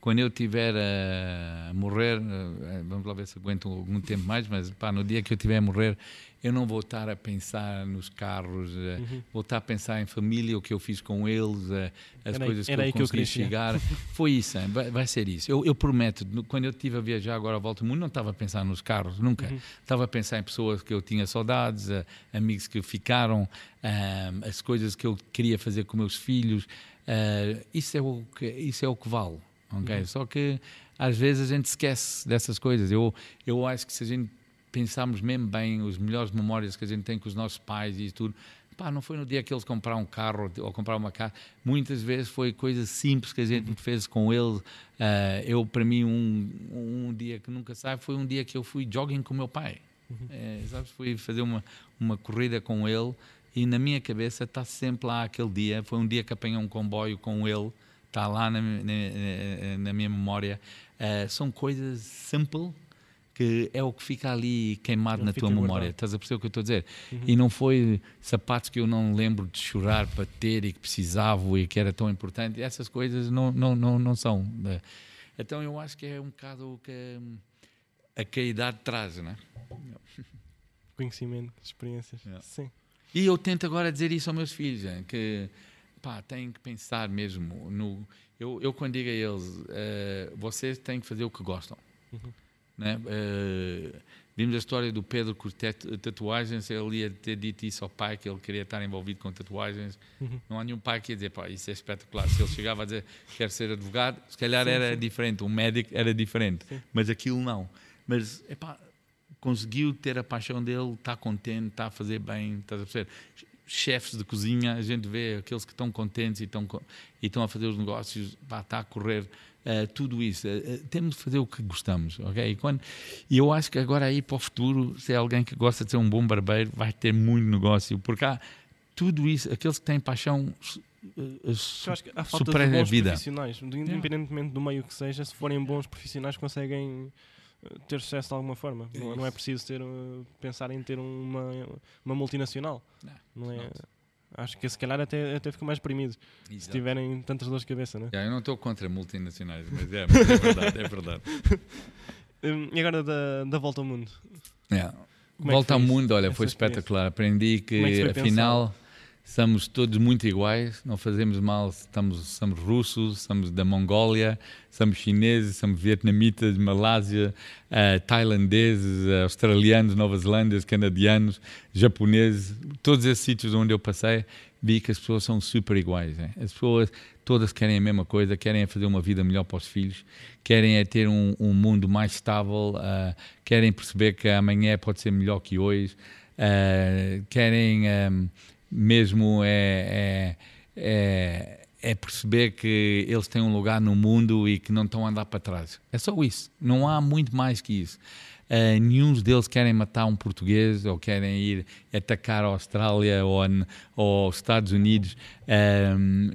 Quando eu tiver a morrer, eh, vamos lá ver se aguento algum tempo mais, mas pá, no dia que eu tiver a morrer, eu não vou estar a pensar nos carros, eh, uhum. vou estar a pensar em família, o que eu fiz com eles, eh, as era coisas que eu consegui que eu chegar. Foi isso, vai, vai, ser isso. Eu, eu, prometo, quando eu estive a viajar agora à volta do mundo, não estava a pensar nos carros, nunca. Uhum. Estava a pensar em pessoas que eu tinha saudades, amigos que ficaram, as coisas que eu queria fazer com meus filhos. isso, é o que, isso é o que vale ok? Uhum. Só que às vezes a gente esquece dessas coisas. Eu, eu acho que se a gente pensarmos mesmo bem as melhores memórias que a gente tem com os nossos pais e tudo, pá, não foi no dia que eles compraram um carro ou compraram uma casa, muitas vezes foi coisas simples que a gente uhum. fez com ele. Uh, eu, para mim, um, um dia que nunca sai foi um dia que eu fui jogging com meu pai. Uhum. É, sabes, fui fazer uma, uma corrida com ele e na minha cabeça está sempre lá aquele dia. Foi um dia que apanhei um comboio com ele está lá na, na, na, minha memória. Uh, são coisas simples que é o que fica ali queimado na tua memória. Estás a perceber o que eu estou a dizer? Uhum. E não foi sapatos que eu não lembro de chorar para ter e que precisava e que era tão importante. Essas coisas não, não, não, não são. Né? Então eu acho que é um bocado o que a, que a idade traz, não é? Conhecimento, experiências. Yeah. Sim. E eu tento agora dizer isso aos meus filhos, que pá, têm que pensar mesmo no. Eu, eu quando digo a eles, uh, vocês têm que fazer o que gostam. Uhum. Né? Uh, vimos a história do Pedro com tatuagens, ele ia ter dito isso ao pai, que ele queria estar envolvido com tatuagens. Uhum. Não há nenhum pai que ia dizer, pá, isso é espetacular. Se ele chegava a dizer, quer ser advogado, se calhar sim, era sim. diferente, um médico era diferente, sim. mas aquilo não. Mas, epá, conseguiu ter a paixão dele, está contente, está a fazer bem, estás a perceber? Chefes de cozinha, a gente vê aqueles que estão contentes e estão, e estão a fazer os negócios, pá, está a correr, uh, tudo isso. Uh, temos de fazer o que gostamos, ok? E, quando, e eu acho que agora aí para o futuro, se é alguém que gosta de ser um bom barbeiro, vai ter muito negócio, porque há tudo isso, aqueles que têm paixão eu acho que há falta de bons vida. profissionais, independentemente yeah. do meio que seja, se forem bons profissionais conseguem ter sucesso de alguma forma. É não, não, é preciso ter, uh, pensar em ter uma, uma multinacional. Não, não é. Não. Acho que se calhar até, até fica mais deprimido Exato. se tiverem tantas dores de cabeça, né? Yeah, eu não estou contra multinacionais, mas é, mas é verdade, é verdade. um, e agora da, da volta ao mundo? Yeah. É volta ao mundo, olha, foi espetacular. Aprendi que, que afinal. Somos todos muito iguais, não fazemos mal, estamos, somos russos, somos da Mongólia, somos chineses, somos vietnamitas, Malásia, uh, tailandeses, uh, australianos, nova-zelandeses, canadianos, japoneses, todos esses sítios onde eu passei, vi que as pessoas são super iguais. As pessoas todas querem a mesma coisa, querem fazer uma vida melhor para os filhos, querem é ter um, um mundo mais estável, uh, querem perceber que amanhã pode ser melhor que hoje, querem... Um, mesmo é, é, é, é, perceber que eles têm um lugar no mundo e que não estão a andar para trás. É só isso. Não há muito mais que isso. Uh, nenhum deles querem matar um português ou querem ir atacar a Austrália ou, ou aos Estados Unidos. Uh,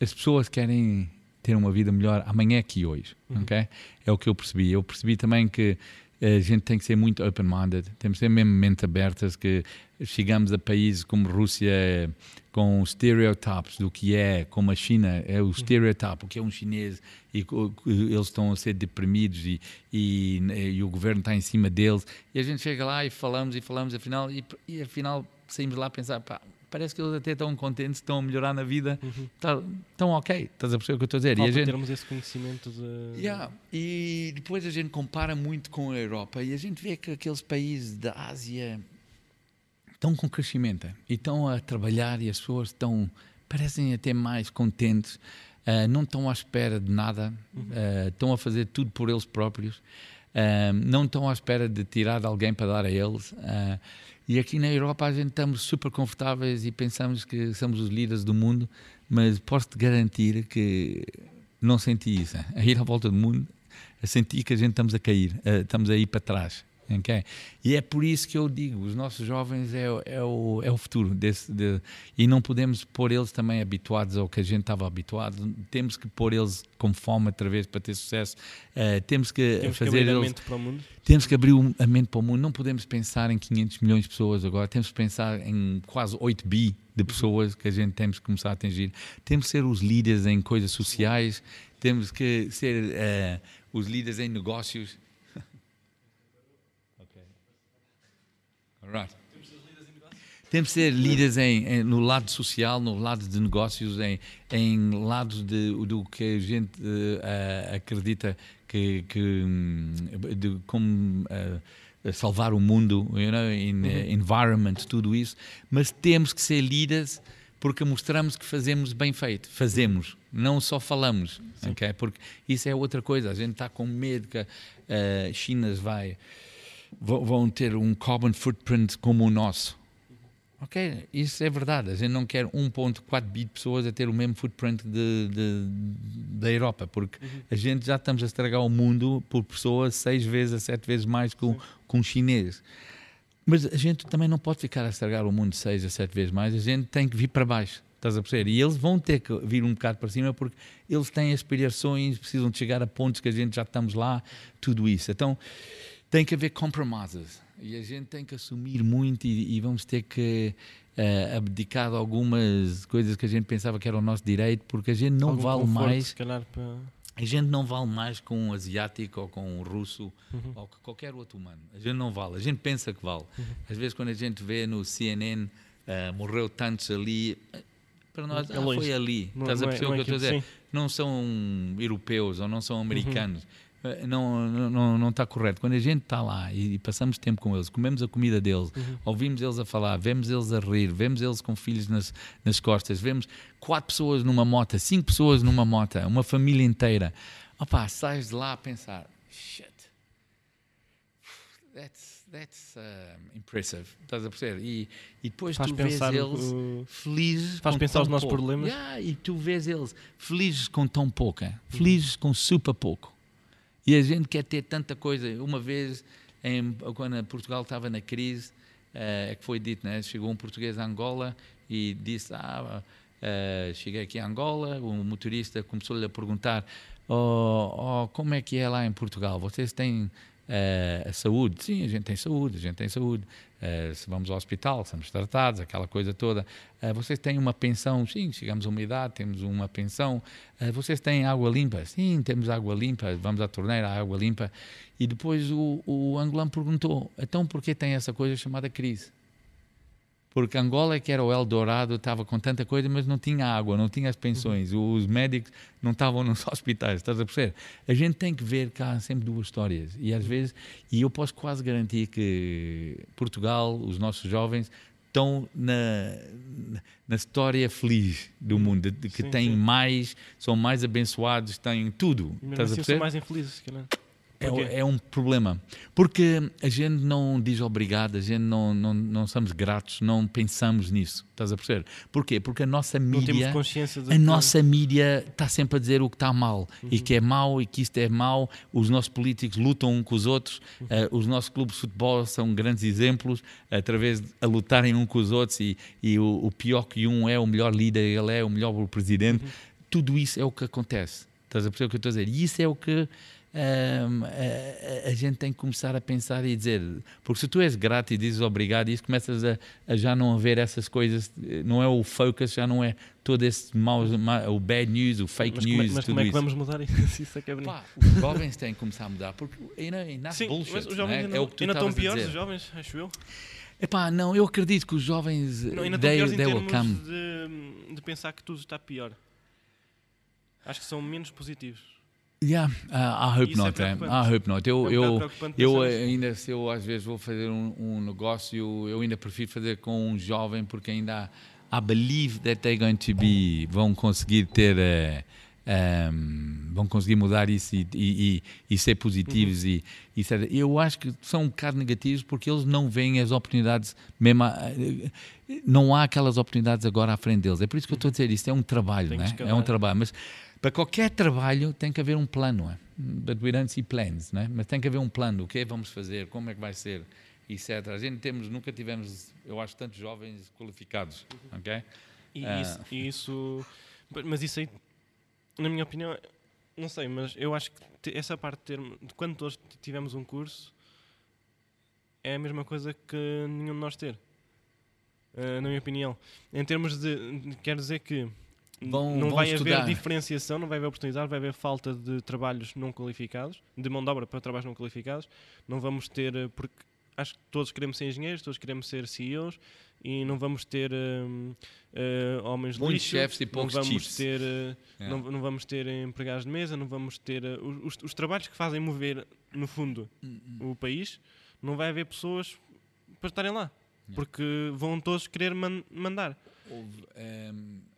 as pessoas querem ter uma vida melhor amanhã que hoje. Uhum. Okay? É o que eu percebi. Eu percebi também que a gente tem que ser muito open-minded, temos que ter mesmo mente abertas que chegamos a países como Rússia com stereotypes do que é, como a China, é o stereotype, o que é um chinês, e eles estão a ser deprimidos e, e, e, o governo está em cima deles, e a gente chega lá e falamos e falamos, afinal, e, e afinal saímos lá a pensar, pá, parece que eles até estão contentes, estão a melhorar na vida, uhum. tá, estão ok, estás a perceber o que eu estou a dizer? Falta e a gente, termos esse conhecimento de... Yeah, e depois a gente compara muito com a Europa e a gente vê que aqueles países da Ásia estão com crescimento e estão a trabalhar e as pessoas estão, parecem até mais contentes, uh, não estão à espera de nada, uhum. uh, estão a fazer tudo por eles próprios, uh, não estão à espera de tirar de alguém para dar a eles. E aqui na Europa a gente estamos super confortáveis e pensamos que somos os líderes do mundo, mas posso-te garantir que não senti isso. A ir à volta do mundo, a sentir que a gente estamos a cair, estamos a ir para trás. Okay? E é por isso que eu digo, os nossos jovens é, é, o, é o futuro desse, de, e não podemos pôr eles também habituados ao que a gente estava habituado. Temos que pôr eles com fome outra vez para ter sucesso. Uh, temos que temos fazer que abrir eles, a mente para o mundo. Temos que abrir a mente para o mundo. Não podemos pensar em 500 milhões de pessoas agora. Temos que pensar em quase 8 bi de pessoas que a gente temos que começar a atingir. Temos que ser os líderes em coisas sociais. Temos que ser uh, os líderes em negócios Right. Temos de ser líderes em, em, no lado social, no lado de negócios, em, em lados de, do que a gente uh, acredita que, que hum, de como uh, salvar o mundo, you know, in, uh, environment, tudo isso. Mas temos que ser líderes porque mostramos que fazemos bem feito. Fazemos, não só falamos. Okay? Porque isso é outra coisa. A gente está com medo que a China vai vão ter um carbon footprint como o nosso. Ok, isso é verdade. A gente não quer 1.4 bi de pessoas a ter o mesmo footprint de, de, da Europa, porque uhum. a gente já estamos a estragar o mundo por pessoas seis vezes a sete vezes mais com, com um chinês. Mas a gente também não pode ficar a estragar o mundo seis a sete vezes mais, a gente tem que vir para baixo. Estás a perceber? E eles vão ter que vir um bocado para cima porque eles têm aspirações, precisam de chegar a pontos que a gente já estamos lá, tudo isso. Então, tem que haver compromissos e a gente tem que assumir muito e, e vamos ter que uh, abdicar de algumas coisas que a gente pensava que era o nosso direito porque a gente não Algum vale conforto, mais para... a gente não vale mais com um asiático ou com um russo uhum. ou qualquer outro humano a gente não vale, a gente pensa que vale uhum. às vezes quando a gente vê no CNN uh, eh, morreu tantos ali para nós, é ah, foi ali não, estás a é- perceber o que eu estou a dizer? Sim. não são europeus ou não são uhum. americanos uhum eh, não, não, não está correto. Quando a gente está lá e, e, passamos tempo com eles, comemos a comida deles, uhum. ouvimos eles a falar, vemos eles a rir, vemos eles com filhos nas, nas costas, vemos quatro pessoas numa moto, cinco pessoas numa moto, uma família inteira. Opá, sais de lá a pensar, shit, that's, that's impressive, estás a perceber? E, e depois faz tu vês eles felizes faz pensar os nossos pouco. problemas. Yeah, e tu vês eles felizes com tão pouco, felizes uhum. com super pouco. E a gente quer ter tanta coisa. Uma vez, em, quando Portugal estava na crise, eh, é que foi dito, né? chegou um português a Angola e disse: Ah, Uh, cheguei aqui a Angola, o motorista começou-lhe a perguntar oh, oh, como é que é lá em Portugal? Vocês têm uh, saúde? Sim, a gente tem saúde, a gente tem saúde. Uh, se vamos ao hospital, somos tratados, aquela coisa toda. Vocês têm uma pensão? Sim, chegamos a uma idade, temos uma pensão. vocês têm água limpa? Sim, temos água limpa, vamos à torneira, água limpa. E depois o, o angolano perguntou, então por que tem essa coisa chamada crise? Porque Angola é que era o Eldorado, estava com tanta coisa, mas não tinha água, não tinha as pensões, uhum. os médicos não estavam nos hospitais, estás a perceber? A gente tem que ver cá sempre duas histórias e às vezes, e eu posso quase garantir que Portugal, os nossos jovens, estão na, na história feliz do uhum. mundo, de, que sim, têm sim. mais, são mais abençoados, têm tudo. Estás assim a perceber? são mais infelizes, calhar. É, é, um problema. Porque a gente não diz obrigado, a gente não, não, não somos gratos, não pensamos nisso. Estás a perceber? Porquê? Porque a nossa mídia. a nossa mídia está sempre a dizer o que está mal uhum. e que é mau e que isto é mau. Os nossos políticos lutam uns com os outros, uhum. uh, os nossos clubes de futebol são grandes exemplos, através de a lutarem uns com os outros e, e o, o, pior que um é o melhor líder, ele é o melhor presidente. Uhum. Tudo isso é o que acontece. Estás a perceber o que eu estou a dizer? E isso é o que um, a, a, gente tem que começar a pensar e dizer, porque se tu és grato e dizes obrigado, e isso começas a, a, já não haver essas coisas, não é o focus, já não é todo esse mau, o bad news, o fake mas news. Como é, mas como é que vamos mudar isso? isso é que é Pá, os jovens têm que começar a mudar, porque ainda, ainda Sim, bullshit, mas os jovens é? ainda, é o que tu ainda estão piores, os jovens, acho eu. Epá, não, eu acredito que os jovens não, ainda they, estão piores em termos de, de pensar que tudo está pior. Acho que são menos positivos. Yeah, I hope Isso not. É I hope not. Eu, é um eu, eu ainda, se eu às vezes vou fazer um, um, negócio, eu ainda prefiro fazer com um jovem porque ainda I believe that they're going to be, vão conseguir ter, uh, um, vão conseguir mudar isso e, e, e ser positivos uhum. e, e ser, eu acho que são um bocado negativos porque eles não veem as oportunidades mesmo, uh, não há aquelas oportunidades agora à frente deles. É por isso que eu estou a dizer, isto é um trabalho, né? é um trabalho, mas para qualquer trabalho tem que haver um plano. É? But we don't see plans, né? mas tem que haver um plano. O que é que vamos fazer? Como é que vai ser? Etc. A gente temos, nunca tivemos, eu acho, tantos jovens qualificados. ok? E, isso, e isso, mas isso aí, na minha opinião, não sei, mas eu acho que essa parte de, ter, de quando todos tivemos um curso é a mesma coisa que nenhum de nós ter. Uh, na minha opinião. Em termos de. Quer dizer que Vão, não vão vai estudar. haver diferenciação, não vai haver oportunidade, vai haver falta de trabalhos não qualificados, de mão de obra para trabalhos não qualificados. Não vamos ter, eh, porque acho que todos queremos ser engenheiros, todos queremos ser CEOs e não vamos ter uh, uh, homens de lixo, chefes e não vamos chiefs. ter uh, yeah. não, não, vamos ter empregados de mesa, não vamos ter os, os, trabalhos que fazem mover no fundo -uh. o país, não vai haver pessoas para estarem lá, yeah. porque vão todos querer man mandar. Houve, um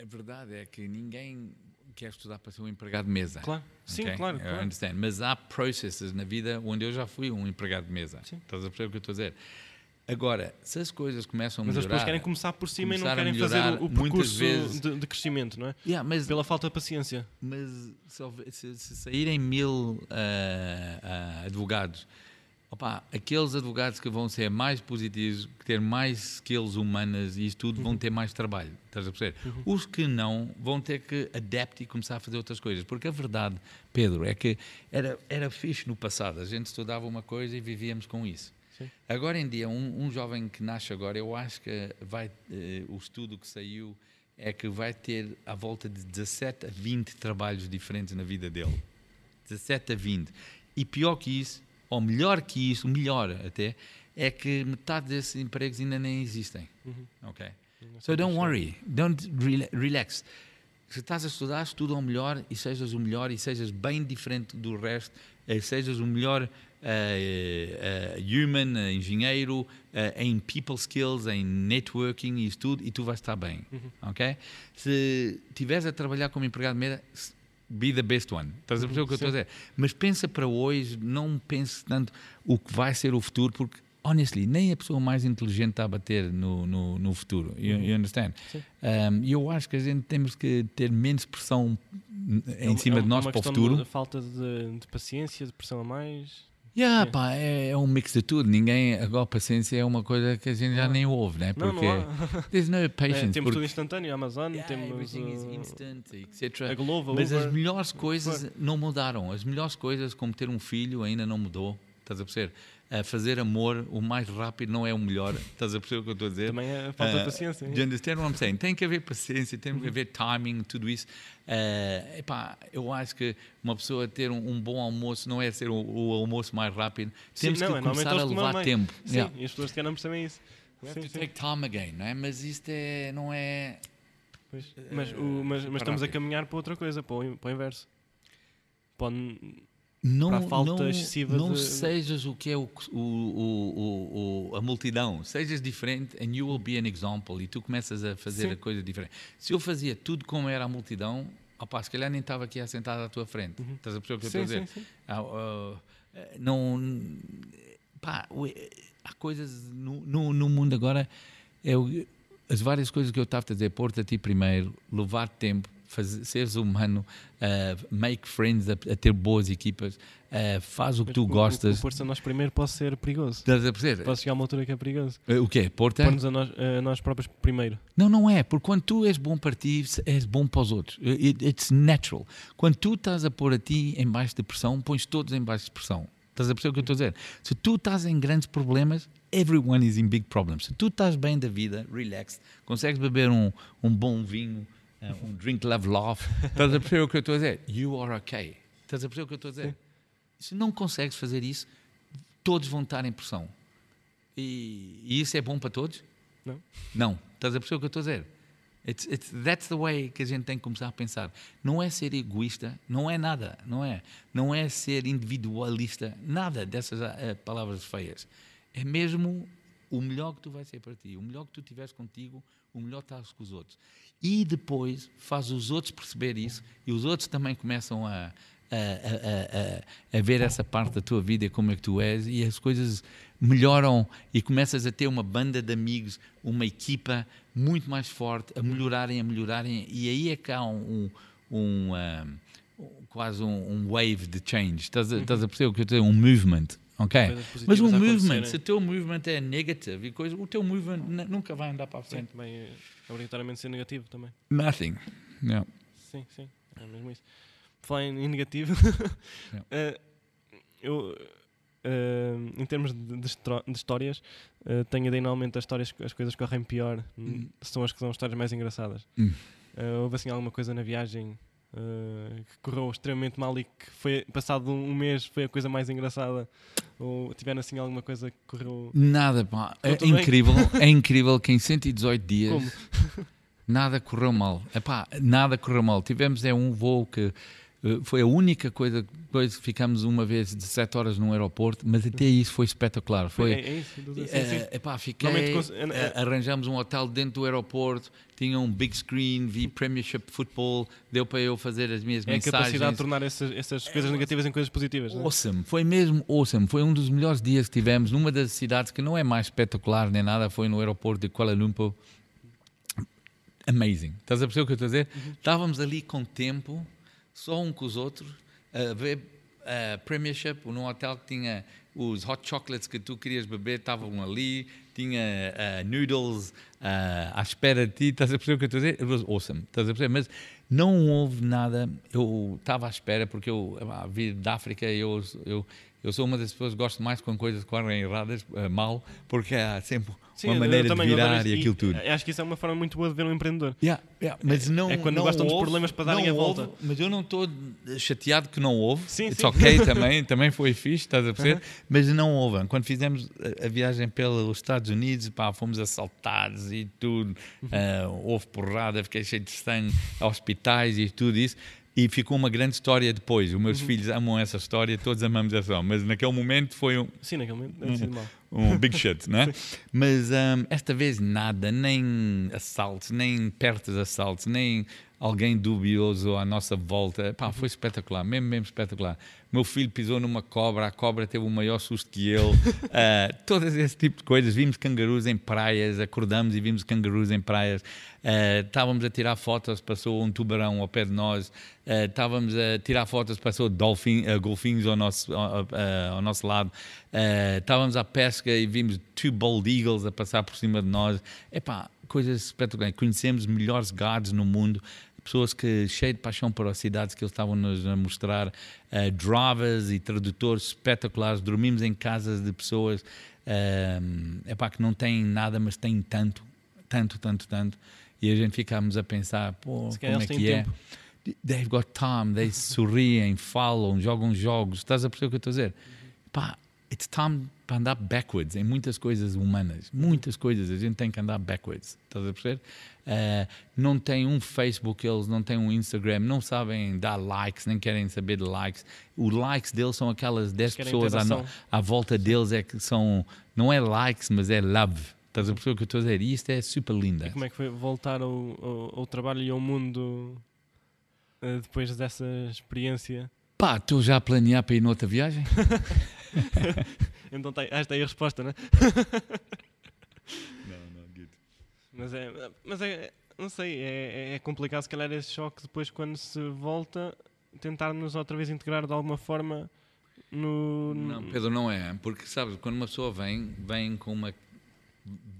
a verdade é que ninguém quer estudar para ser um empregado de mesa. Claro, sim, okay? claro. claro. Understand. Mas há processes na vida onde eu já fui um empregado de mesa. Sim. Estás a perceber o que eu estou a dizer? Agora, se as coisas começam a melhorar... Mas as pessoas querem começar por cima e não querem fazer o, o percurso vezes, de, de, crescimento, não é? Yeah, mas, Pela falta de paciência. Mas se, se, se saírem mil uh, uh, advogados Opa, aqueles advogados que vão ser mais positivos, que ter mais skills humanas e isso tudo, uhum. vão ter mais trabalho. Estás a perceber? Uhum. Os que não vão ter que adaptar e começar a fazer outras coisas. Porque a verdade, Pedro, é que era, era fixe no passado. A gente estudava uma coisa e vivíamos com isso. Sim. Agora em dia, um, um, jovem que nasce agora, eu acho que vai, eh, o estudo que saiu é que vai ter à volta de 17 a 20 trabalhos diferentes na vida dele. 17 a 20. E pior que isso, ou melhor que isso, melhor até, é que metade desses empregos ainda nem existem. Uhum. Ok? So don't worry, don't relax. Se estás a estudar, estuda o melhor e sejas o melhor e sejas bem diferente do resto, e sejas o melhor uh, uh, human, uh, engenheiro, em people skills, em networking e tudo, e tu vais estar bem. Uhum. Ok? Se estiveres a trabalhar como empregado de mesa, be the best one. Estás a perceber o que eu estou a dizer? Mas pensa para hoje, não pense tanto o que vai ser o futuro, porque, honestly, nem a pessoa mais inteligente está a bater no, no, no futuro. You, you understand? E um, eu acho que a gente temos que ter menos pressão em é cima é de nós para o futuro. falta de, de, paciência, de pressão a mais. Yeah, é. Pá, é, é, um mix de tudo. Ninguém, agora paciência é uma coisa que a gente já nem ouve, né? Porque não, não there's no patience. É, temos porque... tudo instantâneo, Amazon, yeah, temos uh, instant, etc. A Globo, Mas Uber, as melhores coisas não mudaram. As melhores coisas, como ter um filho, ainda não mudou. Estás a perceber? A fazer amor o mais rápido não é o melhor. Estás a perceber o que eu estou a dizer? Também é falta uh, paciência. Do you understand what I'm saying? Tem que haver paciência, tem que haver timing, tudo isso. Uh, epá, eu acho que uma pessoa ter um, um bom almoço não é ser o, o almoço mais rápido. Temos Sim, não, que é, começar a levar tempo. Sim, yeah. e as pessoas que não percebem isso. We have sim, to sim. take time again, não é? Mas isto é, não é... Pois, mas, o, mas, mas estamos a caminhar para outra coisa, para o, para o inverso. Pode não, falta não, excessiva não de... sejas o que é o, o, o, a multidão, sejas diferente and you will be an example e tu começas a fazer sim. a coisa diferente. Se eu fazia tudo como era a multidão, opa, se calhar nem estava aqui assentado à tua frente. Uhum. Estás a perceber o que eu estou a dizer? Sim, sim. Ah, uh, não, pá, há coisas no, no, no mundo agora, é, as várias coisas que eu estava a dizer, porta a ti primeiro, levar tempo, fazer, seres humano, uh, make friends, a, a, ter boas equipas, uh, faz o que tu gostas. Pôr-se a nós primeiro pode ser perigoso. Estás a perceber? Pode chegar a uma altura que é perigoso. Uh, o quê? Pôr-nos a nós, a nós próprios primeiro. Não, não é. Porque quando tu és bom para ti, és bom para os outros. It, it's natural. Quando tu estás a pôr a ti em baixo de pressão, pões todos em baixo de pressão. Estás a perceber o que eu estou a dizer? Se tu estás em grandes problemas, everyone is in big problems. Se tu estás bem da vida, relaxed, consegues beber um, um bom vinho, é um drink, love, laugh. Estás a perceber o que eu estou a dizer? You are okay. Estás a perceber o que eu estou a dizer? Se não consegues fazer isso, todos vão estar em pressão. E, e, isso é bom para todos? Não. Não. Estás a perceber o que eu estou a dizer? It's, it's, that's the way que a gente tem que começar a pensar. Não é ser egoísta, não é nada, não é. Não é ser individualista, nada dessas uh, palavras feias. É mesmo o melhor que tu vais ser para ti, o melhor que tu tiveres contigo, o melhor estás com os outros e depois faz os outros perceber isso e os outros também começam a, a, a, a, a ver essa parte da tua vida, como é que tu és, e as coisas melhoram e começas a ter uma banda de amigos, uma equipa muito mais forte, a melhorarem, a melhorarem, e aí é que há um, um, um quase um, um, wave de change. Estás a, estás a perceber o que eu estou Um movement. Ok? Mas um movement, se o teu movement é negativo e coisa, o teu movement nunca vai andar para a frente. Sim, é obrigatoriamente ser negativo também. Nothing. Yeah. Sim, sim, é mesmo isso. Falar em negativo, yeah. uh, eu, uh, em termos de, de, de histórias, uh, tenho ideia normalmente as histórias, as coisas que correm pior, mm. são as que são as histórias mais engraçadas. Mm. houve assim alguma coisa na viagem Uh, que correu extremamente mal e que foi passado um mês foi a coisa mais engraçada ou tiveram assim alguma coisa que correu nada pá. é incrível é incrível que em 118 dias Como? nada correu mal Epá, nada correu mal tivemos é um voo que foi a única coisa depois ficamos uma vez de 7 horas num aeroporto, mas até isso foi espetacular. Foi, é, é isso, sim, sim. epá, fiquei, uh, arranjamos um hotel dentro do aeroporto, tinha um big screen, vi Premiership Football, deu para eu fazer as minhas é mensagens. É a capacidade de tornar essas, essas coisas negativas em coisas positivas. É? Awesome, foi mesmo awesome. Foi um dos melhores dias que tivemos numa das cidades que não é mais espetacular nem nada, foi no aeroporto de Kuala Lumpur. Amazing. Estás a perceber o que eu estou a dizer? Uhum. Estávamos ali com tempo, só um com os outros a ver a Premiership num hotel que tinha os hot chocolates que tu querias beber estavam ali, tinha uh, noodles uh, à espera de ti, estás a perceber o que eu estou a dizer? It was awesome, estás a perceber? Mas não houve nada, eu estava à espera, porque eu, vida da África, eu, eu eu sou uma das pessoas que gosto mais quando coisas correm erradas, uh, mal, porque há sempre Sim, uma maneira também, de virar e aquilo tudo. Acho que isso é uma forma muito boa de ver um empreendedor. Yeah, yeah, mas não, é quando não gostam houve, dos problemas para darem a volta. Houve, mas eu não estou chateado que não houve. Sim, It's sim. ok também, também foi fixe, estás a perceber? Uh -huh. Mas não houve. Quando fizemos a viagem pelos Estados Unidos, pá, fomos assaltados e tudo, uh, houve porrada, fiquei cheio de sangue, hospitais e tudo isso e ficou uma grande história depois. Os meus uhum. filhos amam essa história, todos amamos essa história, mas naquele momento foi um. Sim, naquele momento deve um, mal. Um big shit, né? Mas um, esta vez nada, nem assaltos, nem perto de assaltos, nem alguém dubioso à nossa volta. Pá, uhum. foi espetacular, mesmo, mesmo espetacular. meu filho pisou numa cobra, a cobra teve o maior susto que ele. Uh, todas esse tipo de coisas. Vimos cangarus em praias, acordamos e vimos cangarus em praias. Uh, estávamos a tirar fotos, passou um tubarão ao pé de nós. Uh, estávamos a tirar fotos, passou dolphin, golfinhos ao nosso, ao nosso lado. estávamos à pesca e vimos two bald eagles a passar por cima de nós. Epá, coisas espetaculares. Conhecemos melhores gades no mundo pessoas que cheias de paixão por as cidades que eles estavam nos a mostrar, uh, dravas e tradutores espetaculares. Dormimos em casas de pessoas uh, epá, que não têm nada, mas têm tanto, tanto, tanto, tanto. E a gente ficámos a pensar, pô, como é que é? Tempo. They've got time, they sorriem, falam, jogam jogos. Estás a perceber o que eu estou a dizer? Pá, it's time para andar backwards em muitas coisas humanas. Muitas coisas a gente tem que andar backwards. Estás a perceber? Uh, não tem um Facebook, eles não têm um Instagram, não sabem dar likes, nem querem saber de likes. Os likes deles são aquelas 10 pessoas à, à, volta deles, é que são, não é likes, mas é love. Estás a perceber o que eu estou a dizer? E isto é super lindo. E como é que foi voltar ao, ao, ao trabalho e ao mundo uh, depois dessa experiência? Pá, estou já a planear para ir noutra viagem? então tá, esta é a resposta, não é? Mas é, mas é não sei, é, é complicado se calhar esse choque depois quando se volta tentar-nos outra vez integrar de alguma forma no, no... Não, Pedro, não é, porque sabes, quando uma pessoa vem, vem com uma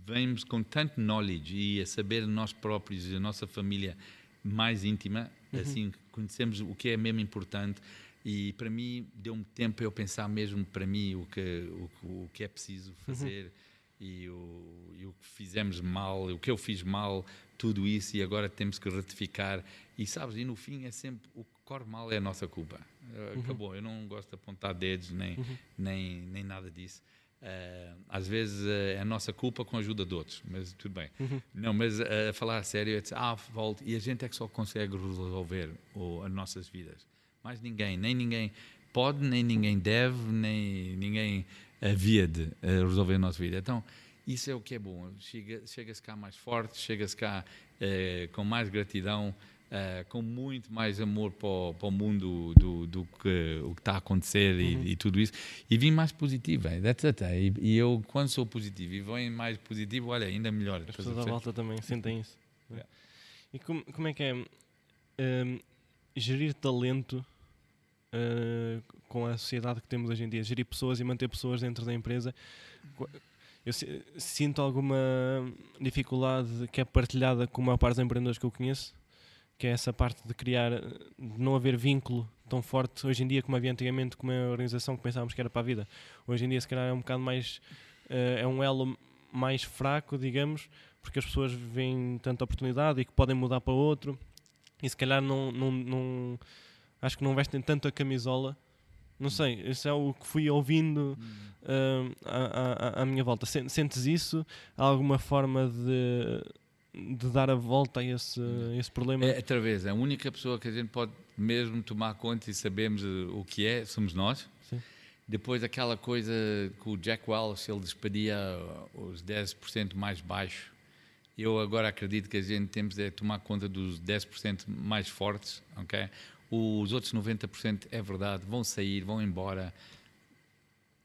vemos com tanto knowledge e a saber nós próprios e a nossa família mais íntima, uhum. assim, conhecemos o que é mesmo importante e para mim deu-me tempo eu pensar mesmo para mim o que, o, o que é preciso uhum. fazer uhum e o, e o que fizemos mal, o que eu fiz mal, tudo isso, e agora temos que retificar. E sabes, e no fim é sempre o que corre mal é a nossa culpa. Uhum. Acabou. Eu não gosto de apontar dedos nem, uhum. nem, nem nada disso. Uh, às vezes uh, é a nossa culpa com a ajuda de outros, mas tudo bem. Uhum. Não, mas uh, a falar a sério, é ah, volta, e a gente é que só consegue resolver o, as nossas vidas. Mais ninguém, nem ninguém pode, nem ninguém deve, nem ninguém havia de resolver a nossa vida. Então, isso é o que é bom. Chega-se chega cá mais forte, chega-se cá eh, com mais gratidão, eh, com muito mais amor para o, para o mundo do, do, que o que está a acontecer uhum. e, e, tudo isso. E vim mais positivo. That's it. E, e, eu, quando sou positivo e venho mais positivo, olha, ainda melhor. As pessoas à volta também sentem isso. Yeah. E como, como é que é um, gerir talento uh, com a sociedade que temos hoje em dia, gerir pessoas e manter pessoas dentro da empresa. Eu sinto alguma dificuldade que é partilhada com a maior parte dos empreendedores que eu conheço, que é essa parte de criar, de não haver vínculo tão forte hoje em dia como havia antigamente com uma organização que pensávamos que era para a vida. Hoje em dia, se calhar, é um bocado mais. Uh, é um elo mais fraco, digamos, porque as pessoas veem tanta oportunidade e que podem mudar para outro e se calhar não, não, não acho que não vestem tanto a camisola. Não sei, isso é o que fui ouvindo uh, à, à, à, minha volta. Sentes isso? Há alguma forma de, de dar a volta a esse, esse problema? É, outra vez, a única pessoa que a gente pode mesmo tomar conta e sabemos o que é, somos nós. Sim. Depois aquela coisa que o Jack Welch, ele despedia os 10% mais baixo. Eu agora acredito que a gente temos de tomar conta dos 10% mais fortes, ok? Os outros 90% é verdade, vão sair, vão embora.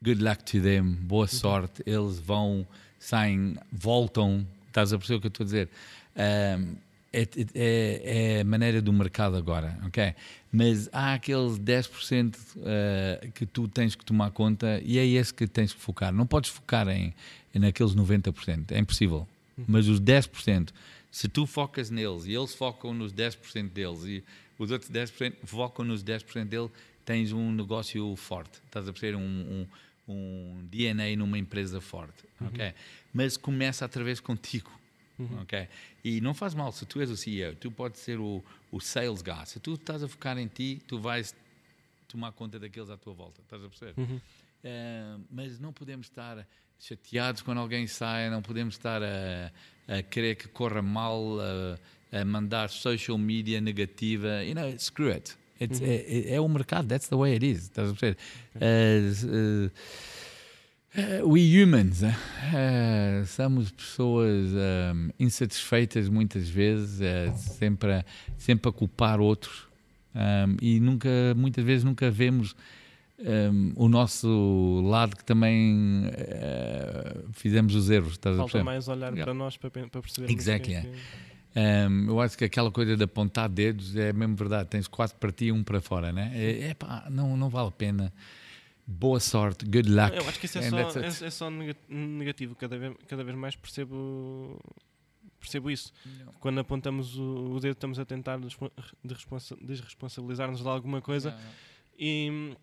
Good luck to them, boa uhum. sorte. Eles vão, saem, voltam. Estás a perceber o que eu estou a dizer? Um, é, é, é, a maneira do mercado agora, ok? Mas há aqueles 10% uh, que tu tens que tomar conta e é esse que tens que focar. Não podes focar em, em naqueles 90%, é impossível. Mas os 10%, se tu focas neles e eles focam nos 10% deles e os outros 10% focam nos 10% dele, tens um negócio forte, estás a perceber? Um, um, um DNA numa empresa forte, uhum. ok? Mas começa através contigo, uhum. ok? E não faz mal, se tu és o CEO, tu podes ser o, o sales guy, se tu estás a focar em ti, tu vais tomar conta daqueles à tua volta, estás a perceber? Uhum. Uh, mas não podemos estar chateados quando alguém sai, não podemos estar a, a querer que corra mal, a, a mandar social media negativa, you know, screw it. It's, uhum. é, é, o mercado, that's the way it is. Estás a perceber? Uh, uh, we humans uh, somos pessoas um, insatisfeitas muitas vezes, sempre, a, sempre a culpar outros um, e nunca, muitas vezes nunca vemos um, o nosso lado que também uh, fizemos os erros. Estás Falta a mais olhar yeah. para nós para, para perceber. Exactly. Que é um, eu acho que aquela coisa de apontar dedos é mesmo verdade. Tens quatro para ti e um para fora, né? É, é pá, não, não vale a pena. Boa sorte, good luck. Eu acho que isso é, só, é, é só, negativo. Cada vez, cada vez mais percebo percebo isso. Não. Quando apontamos o, o, dedo, estamos a tentar desresponsabilizar-nos de alguma coisa. Não. E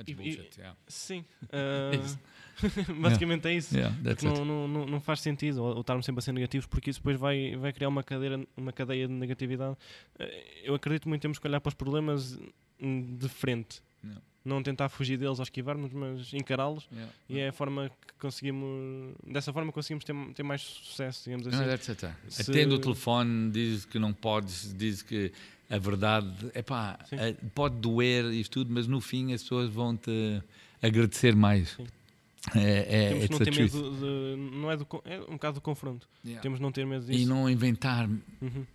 That's bullshit, yeah. Sim. Uh, basicamente yeah. é isso. Yeah, não, não, não, não, faz sentido ou, ou estarmos sempre a ser negativos porque isso depois vai, vai criar uma, cadeira, uma cadeia de negatividade. Uh, eu acredito muito que temos que olhar para os problemas de frente. Yeah. Não tentar fugir deles ou esquivarmos, mas encará-los. E é a forma que conseguimos. Dessa forma conseguimos ter, ter mais sucesso, digamos assim. Não, that's it. Se... Atende o telefone, diz que não podes, diz que a verdade, é, pode doer isto tudo, mas no fim as pessoas vão te agradecer mais. Sim. É, é, Temos não ter medo de, não é, do, é um bocado do confronto. Yeah. Temos não ter medo disso. E não inventar uhum.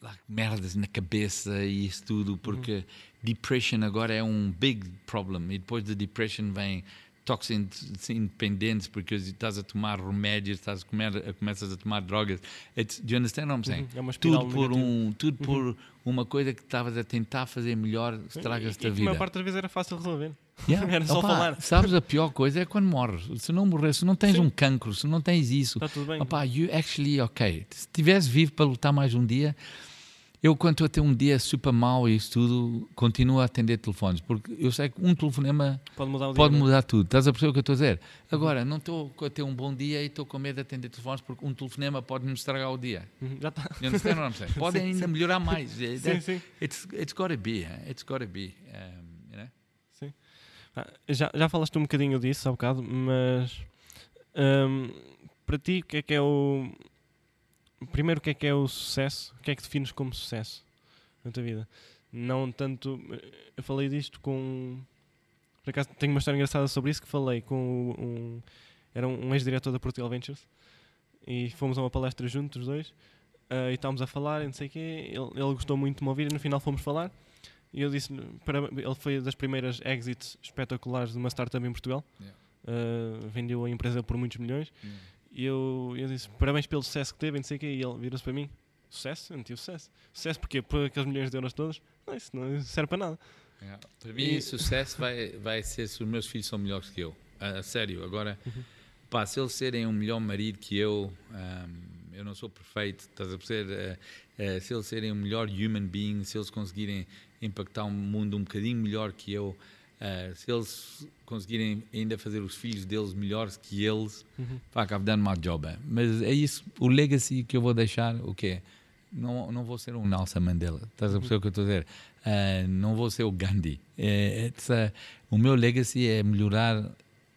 lá, merdas na cabeça e isso tudo, porque uhum. depression agora é um big problem. E depois de depression vem toxins independentes porque estás a tomar remédios, estás a comer, começas a tomar drogas. It's, do you understand what I'm saying? Uhum, é tudo por um, tudo uhum. por uma coisa que estavas a tentar fazer melhor, estragas-te a vida. A maior parte das vezes era fácil resolver. Yeah. era só Opa, falar. Sabes a pior coisa é quando morres. Se não morrer, se não tens Sim. um cancro, se não tens isso, Está tudo bem. Opa, you actually okay. Se estivesse vivo para lutar mais um dia, eu, quando estou a ter um dia super mau e isso tudo, continuo a atender telefones, porque eu sei que um telefonema pode mudar, pode dia, mudar tudo. Estás a perceber o que eu estou a dizer? Agora, não estou a ter um bom dia e estou com medo de atender telefones, porque um telefonema pode-me estragar o dia. Uhum, já está. Pode sim, ainda sim. melhorar mais. sim, sim. It's, it's gotta be. It's gotta be. Um, you know? Sim. Ah, já, já falaste um bocadinho disso há bocado, mas um, para ti, o que é que é o primeiro, o que é que é o sucesso? O que é que defines como sucesso na tua vida? Não tanto. Eu falei disto com. Por acaso tenho uma história engraçada sobre isso que falei com um. Era um ex-diretor da Portugal Ventures e fomos a uma palestra juntos, os dois, uh, e estávamos a falar e não sei o quê. Ele, ele gostou muito de me ouvir e no final fomos falar. E eu disse para ele foi das primeiras exits espetaculares de uma startup em Portugal. Yeah. Uh, vendeu a empresa por muitos milhões. Yeah. E eu, eu disse parabéns pelo sucesso que teve, não sei o quê. E ele virou-se para mim: sucesso? Eu não tive sucesso. Sucesso porquê? Por aqueles milhões de euros todos? Não, isso não serve para nada. Yeah. Para mim, e... sucesso vai, vai ser se os meus filhos são melhores que eu. A, a sério. Agora, uhum. pá, se eles serem um melhor marido que eu, um, eu não sou perfeito, estás a perceber? Uh, uh, se eles serem um melhor human being, se eles conseguirem impactar um mundo um bocadinho melhor que eu. Uh, se eles conseguirem ainda fazer os filhos deles melhores que eles, uhum. fuck, I've done my job. Mas é isso, o legacy que eu vou deixar, o quê? Não, não vou ser um Nelson Mandela, estás a perceber uhum. o que eu estou a dizer? Uh, não vou ser o Gandhi. É, uh, o meu legacy é melhorar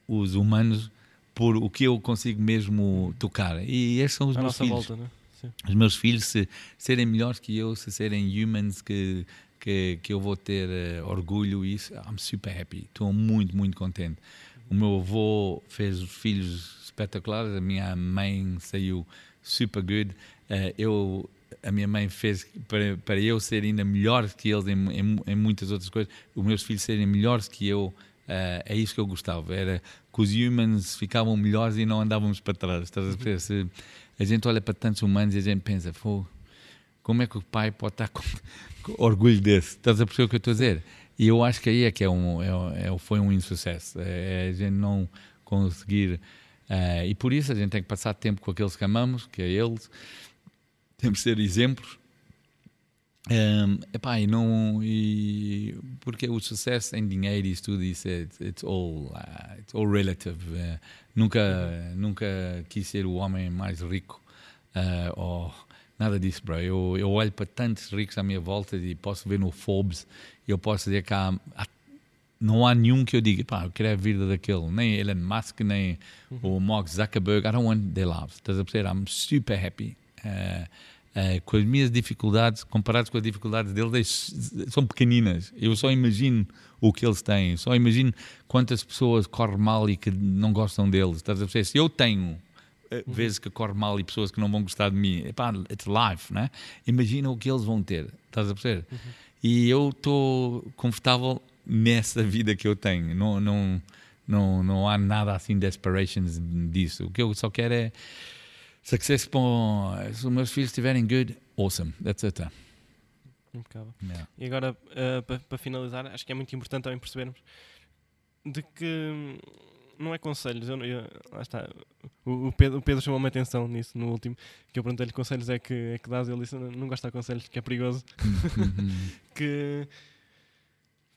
os humanos por o que eu consigo mesmo tocar. E estes são os a meus filhos. Volta, né? Os meus filhos, se serem melhores que eu, se serem humans que que, que eu vou ter uh, orgulho e isso, I'm super happy. Estou muito, muito contente. O meu avô fez filhos espetaculares, a minha mãe saiu super good. Uh, eu, a minha mãe fez para, para eu ser ainda melhor que eles em, em, em muitas outras coisas, os meus filhos serem melhores que eu. Uh, é isso que eu gostava, era que os humans ficavam melhores e não andávamos para trás. Estás a ver? Se a gente olha para tantos humanos e a gente pensa, como é que o pai pode estar orgulho desse. Estás a perceber o que eu estou a dizer? E eu acho que aí é que é um, é, é, foi um insucesso. É, é a gente não conseguir. Uh, e por isso a gente tem que passar tempo com aqueles que amamos, que é eles. Temos que ser exemplos. Um, epá, e não, e, porque o sucesso em dinheiro e isso tudo, isso é, it's, all, uh, it's all relative. Uh, nunca, nunca quis ser o homem mais rico uh, ou Nada disso, bro. Eu, eu olho para tantos ricos à minha volta e posso ver no Forbes e eu posso dizer que há, há, não há nenhum que eu diga, pá, eu quero a vida daquele. Nem Elon Musk, nem uhum. o Mark Zuckerberg. I don't want their lives. Estás a perceber? I'm super happy. Uh, uh, com as minhas dificuldades, comparadas com as dificuldades deles, são pequeninas. Eu só imagino o que eles têm. Só imagino quantas pessoas correm mal e que não gostam deles. Estás a perceber? Se eu tenho. Vezes que corre mal e pessoas que não vão gostar de mim. Epá, it's life, né? Imagina o que eles vão ter, estás a perceber? Uhum. E eu estou confortável nessa vida que eu tenho. Não, não, não, não há nada assim de aspirations disso. O que eu só quero é success para se os meus filhos estiverem good, awesome. That's it. Impecável. Yeah. E agora, uh, para pa finalizar, acho que é muito importante também percebermos de que não é conselhos. Eu, eu, lá está. O, o Pedro, o Pedro chamou-me atenção nisso no último. Que eu perguntei-lhe conselhos é que, é que dás. Ele disse: não, não gosto de conselhos, que é perigoso. que,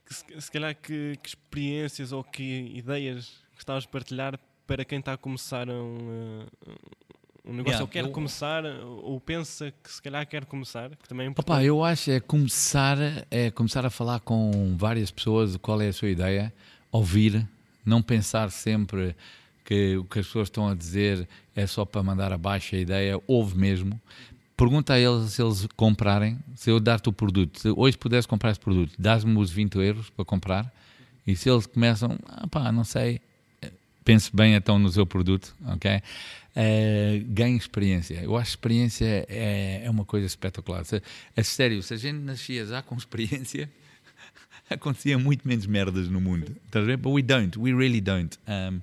que se, se, calhar que, que, experiências ou que ideias gostavas de partilhar para quem está a começar um, um negócio yeah, ou quer eu... começar ou pensa que se calhar quer começar, que também é importante. Opa, eu acho é começar, é começar a falar com várias pessoas qual é a sua ideia, ouvir, não pensar sempre que o que as pessoas estão a dizer é só para mandar abaixo a ideia, ouve mesmo. Pergunta a eles se eles comprarem, se eu dar-te o produto, se hoje pudesse comprar esse produto, dás-me os 20 euros para comprar, e se eles começam, ah pá, não sei, pense bem então no seu produto, ok? Uh, ganhe experiência. Eu acho que experiência é, é uma coisa espetacular. É sério, se a gente nascia já com experiência, acontecia muito menos merdas no mundo. Estás a ver? But we don't, we really don't. Um,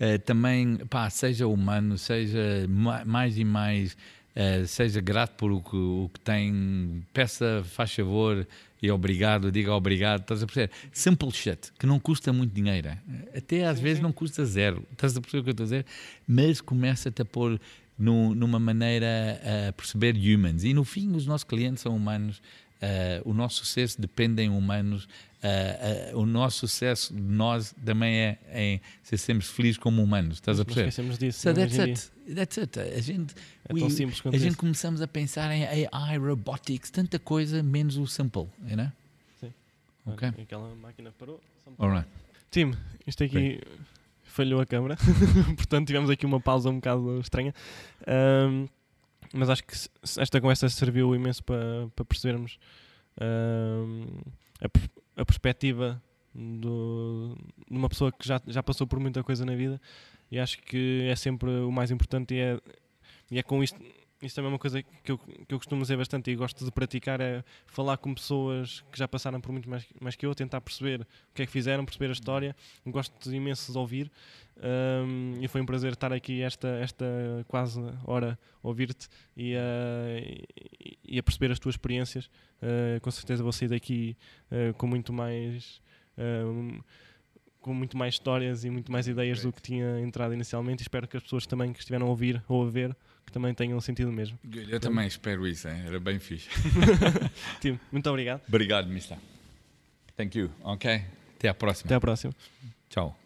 uh, também, pá, seja humano, seja mais e mais, uh, seja grato por o que, o que tem, peça, faz favor e obrigado, diga obrigado, estás a perceber? Simple shit, que não custa muito dinheiro. Até às vezes não custa zero, estás a perceber o que eu estou a dizer? Mas começa-te a pôr no, numa maneira a perceber humans. E no fim, os nossos clientes são humanos Uh, o nosso sucesso depende em humanos. Uh, uh, o nosso sucesso de nós também é em ser sempre felizes como humanos. Estás a perceber? Esquecemos disso. So that's it. That's it. A gente, é we, a gente começamos a pensar em AI, robotics, tanta coisa, menos o simple, you know? Sim. Ok. Aquela máquina parou. Alright. Tim, isto aqui Bem. falhou a câmera, portanto tivemos aqui uma pausa um bocado estranha. Um, mas acho que esta conversa serviu imenso para, para percebermos a, a perspectiva do, de uma pessoa que já, já passou por muita coisa na vida. E acho que é sempre o mais importante e é, e é com isto isso também é uma coisa que eu, que eu costumo dizer bastante e gosto de praticar é falar com pessoas que já passaram por muito mais, mais que eu, tentar perceber o que é que fizeram, perceber a história. Gosto imenso de ouvir um, e foi um prazer estar aqui esta, esta quase hora a ouvir-te e, uh, e, a perceber as tuas experiências. Uh, com certeza vou sair daqui uh, com muito mais com muito mais histórias e muito mais ideias Great. do que tinha entrado inicialmente e espero que as pessoas também que estiveram a ouvir ou a ver que também tenham sentido mesmo. Eu então, também espero isso, hein? era bem fixe. Tim, muito obrigado. Obrigado, Mista. Thank you. Ok. Até a próxima. Até a próxima. Tchau.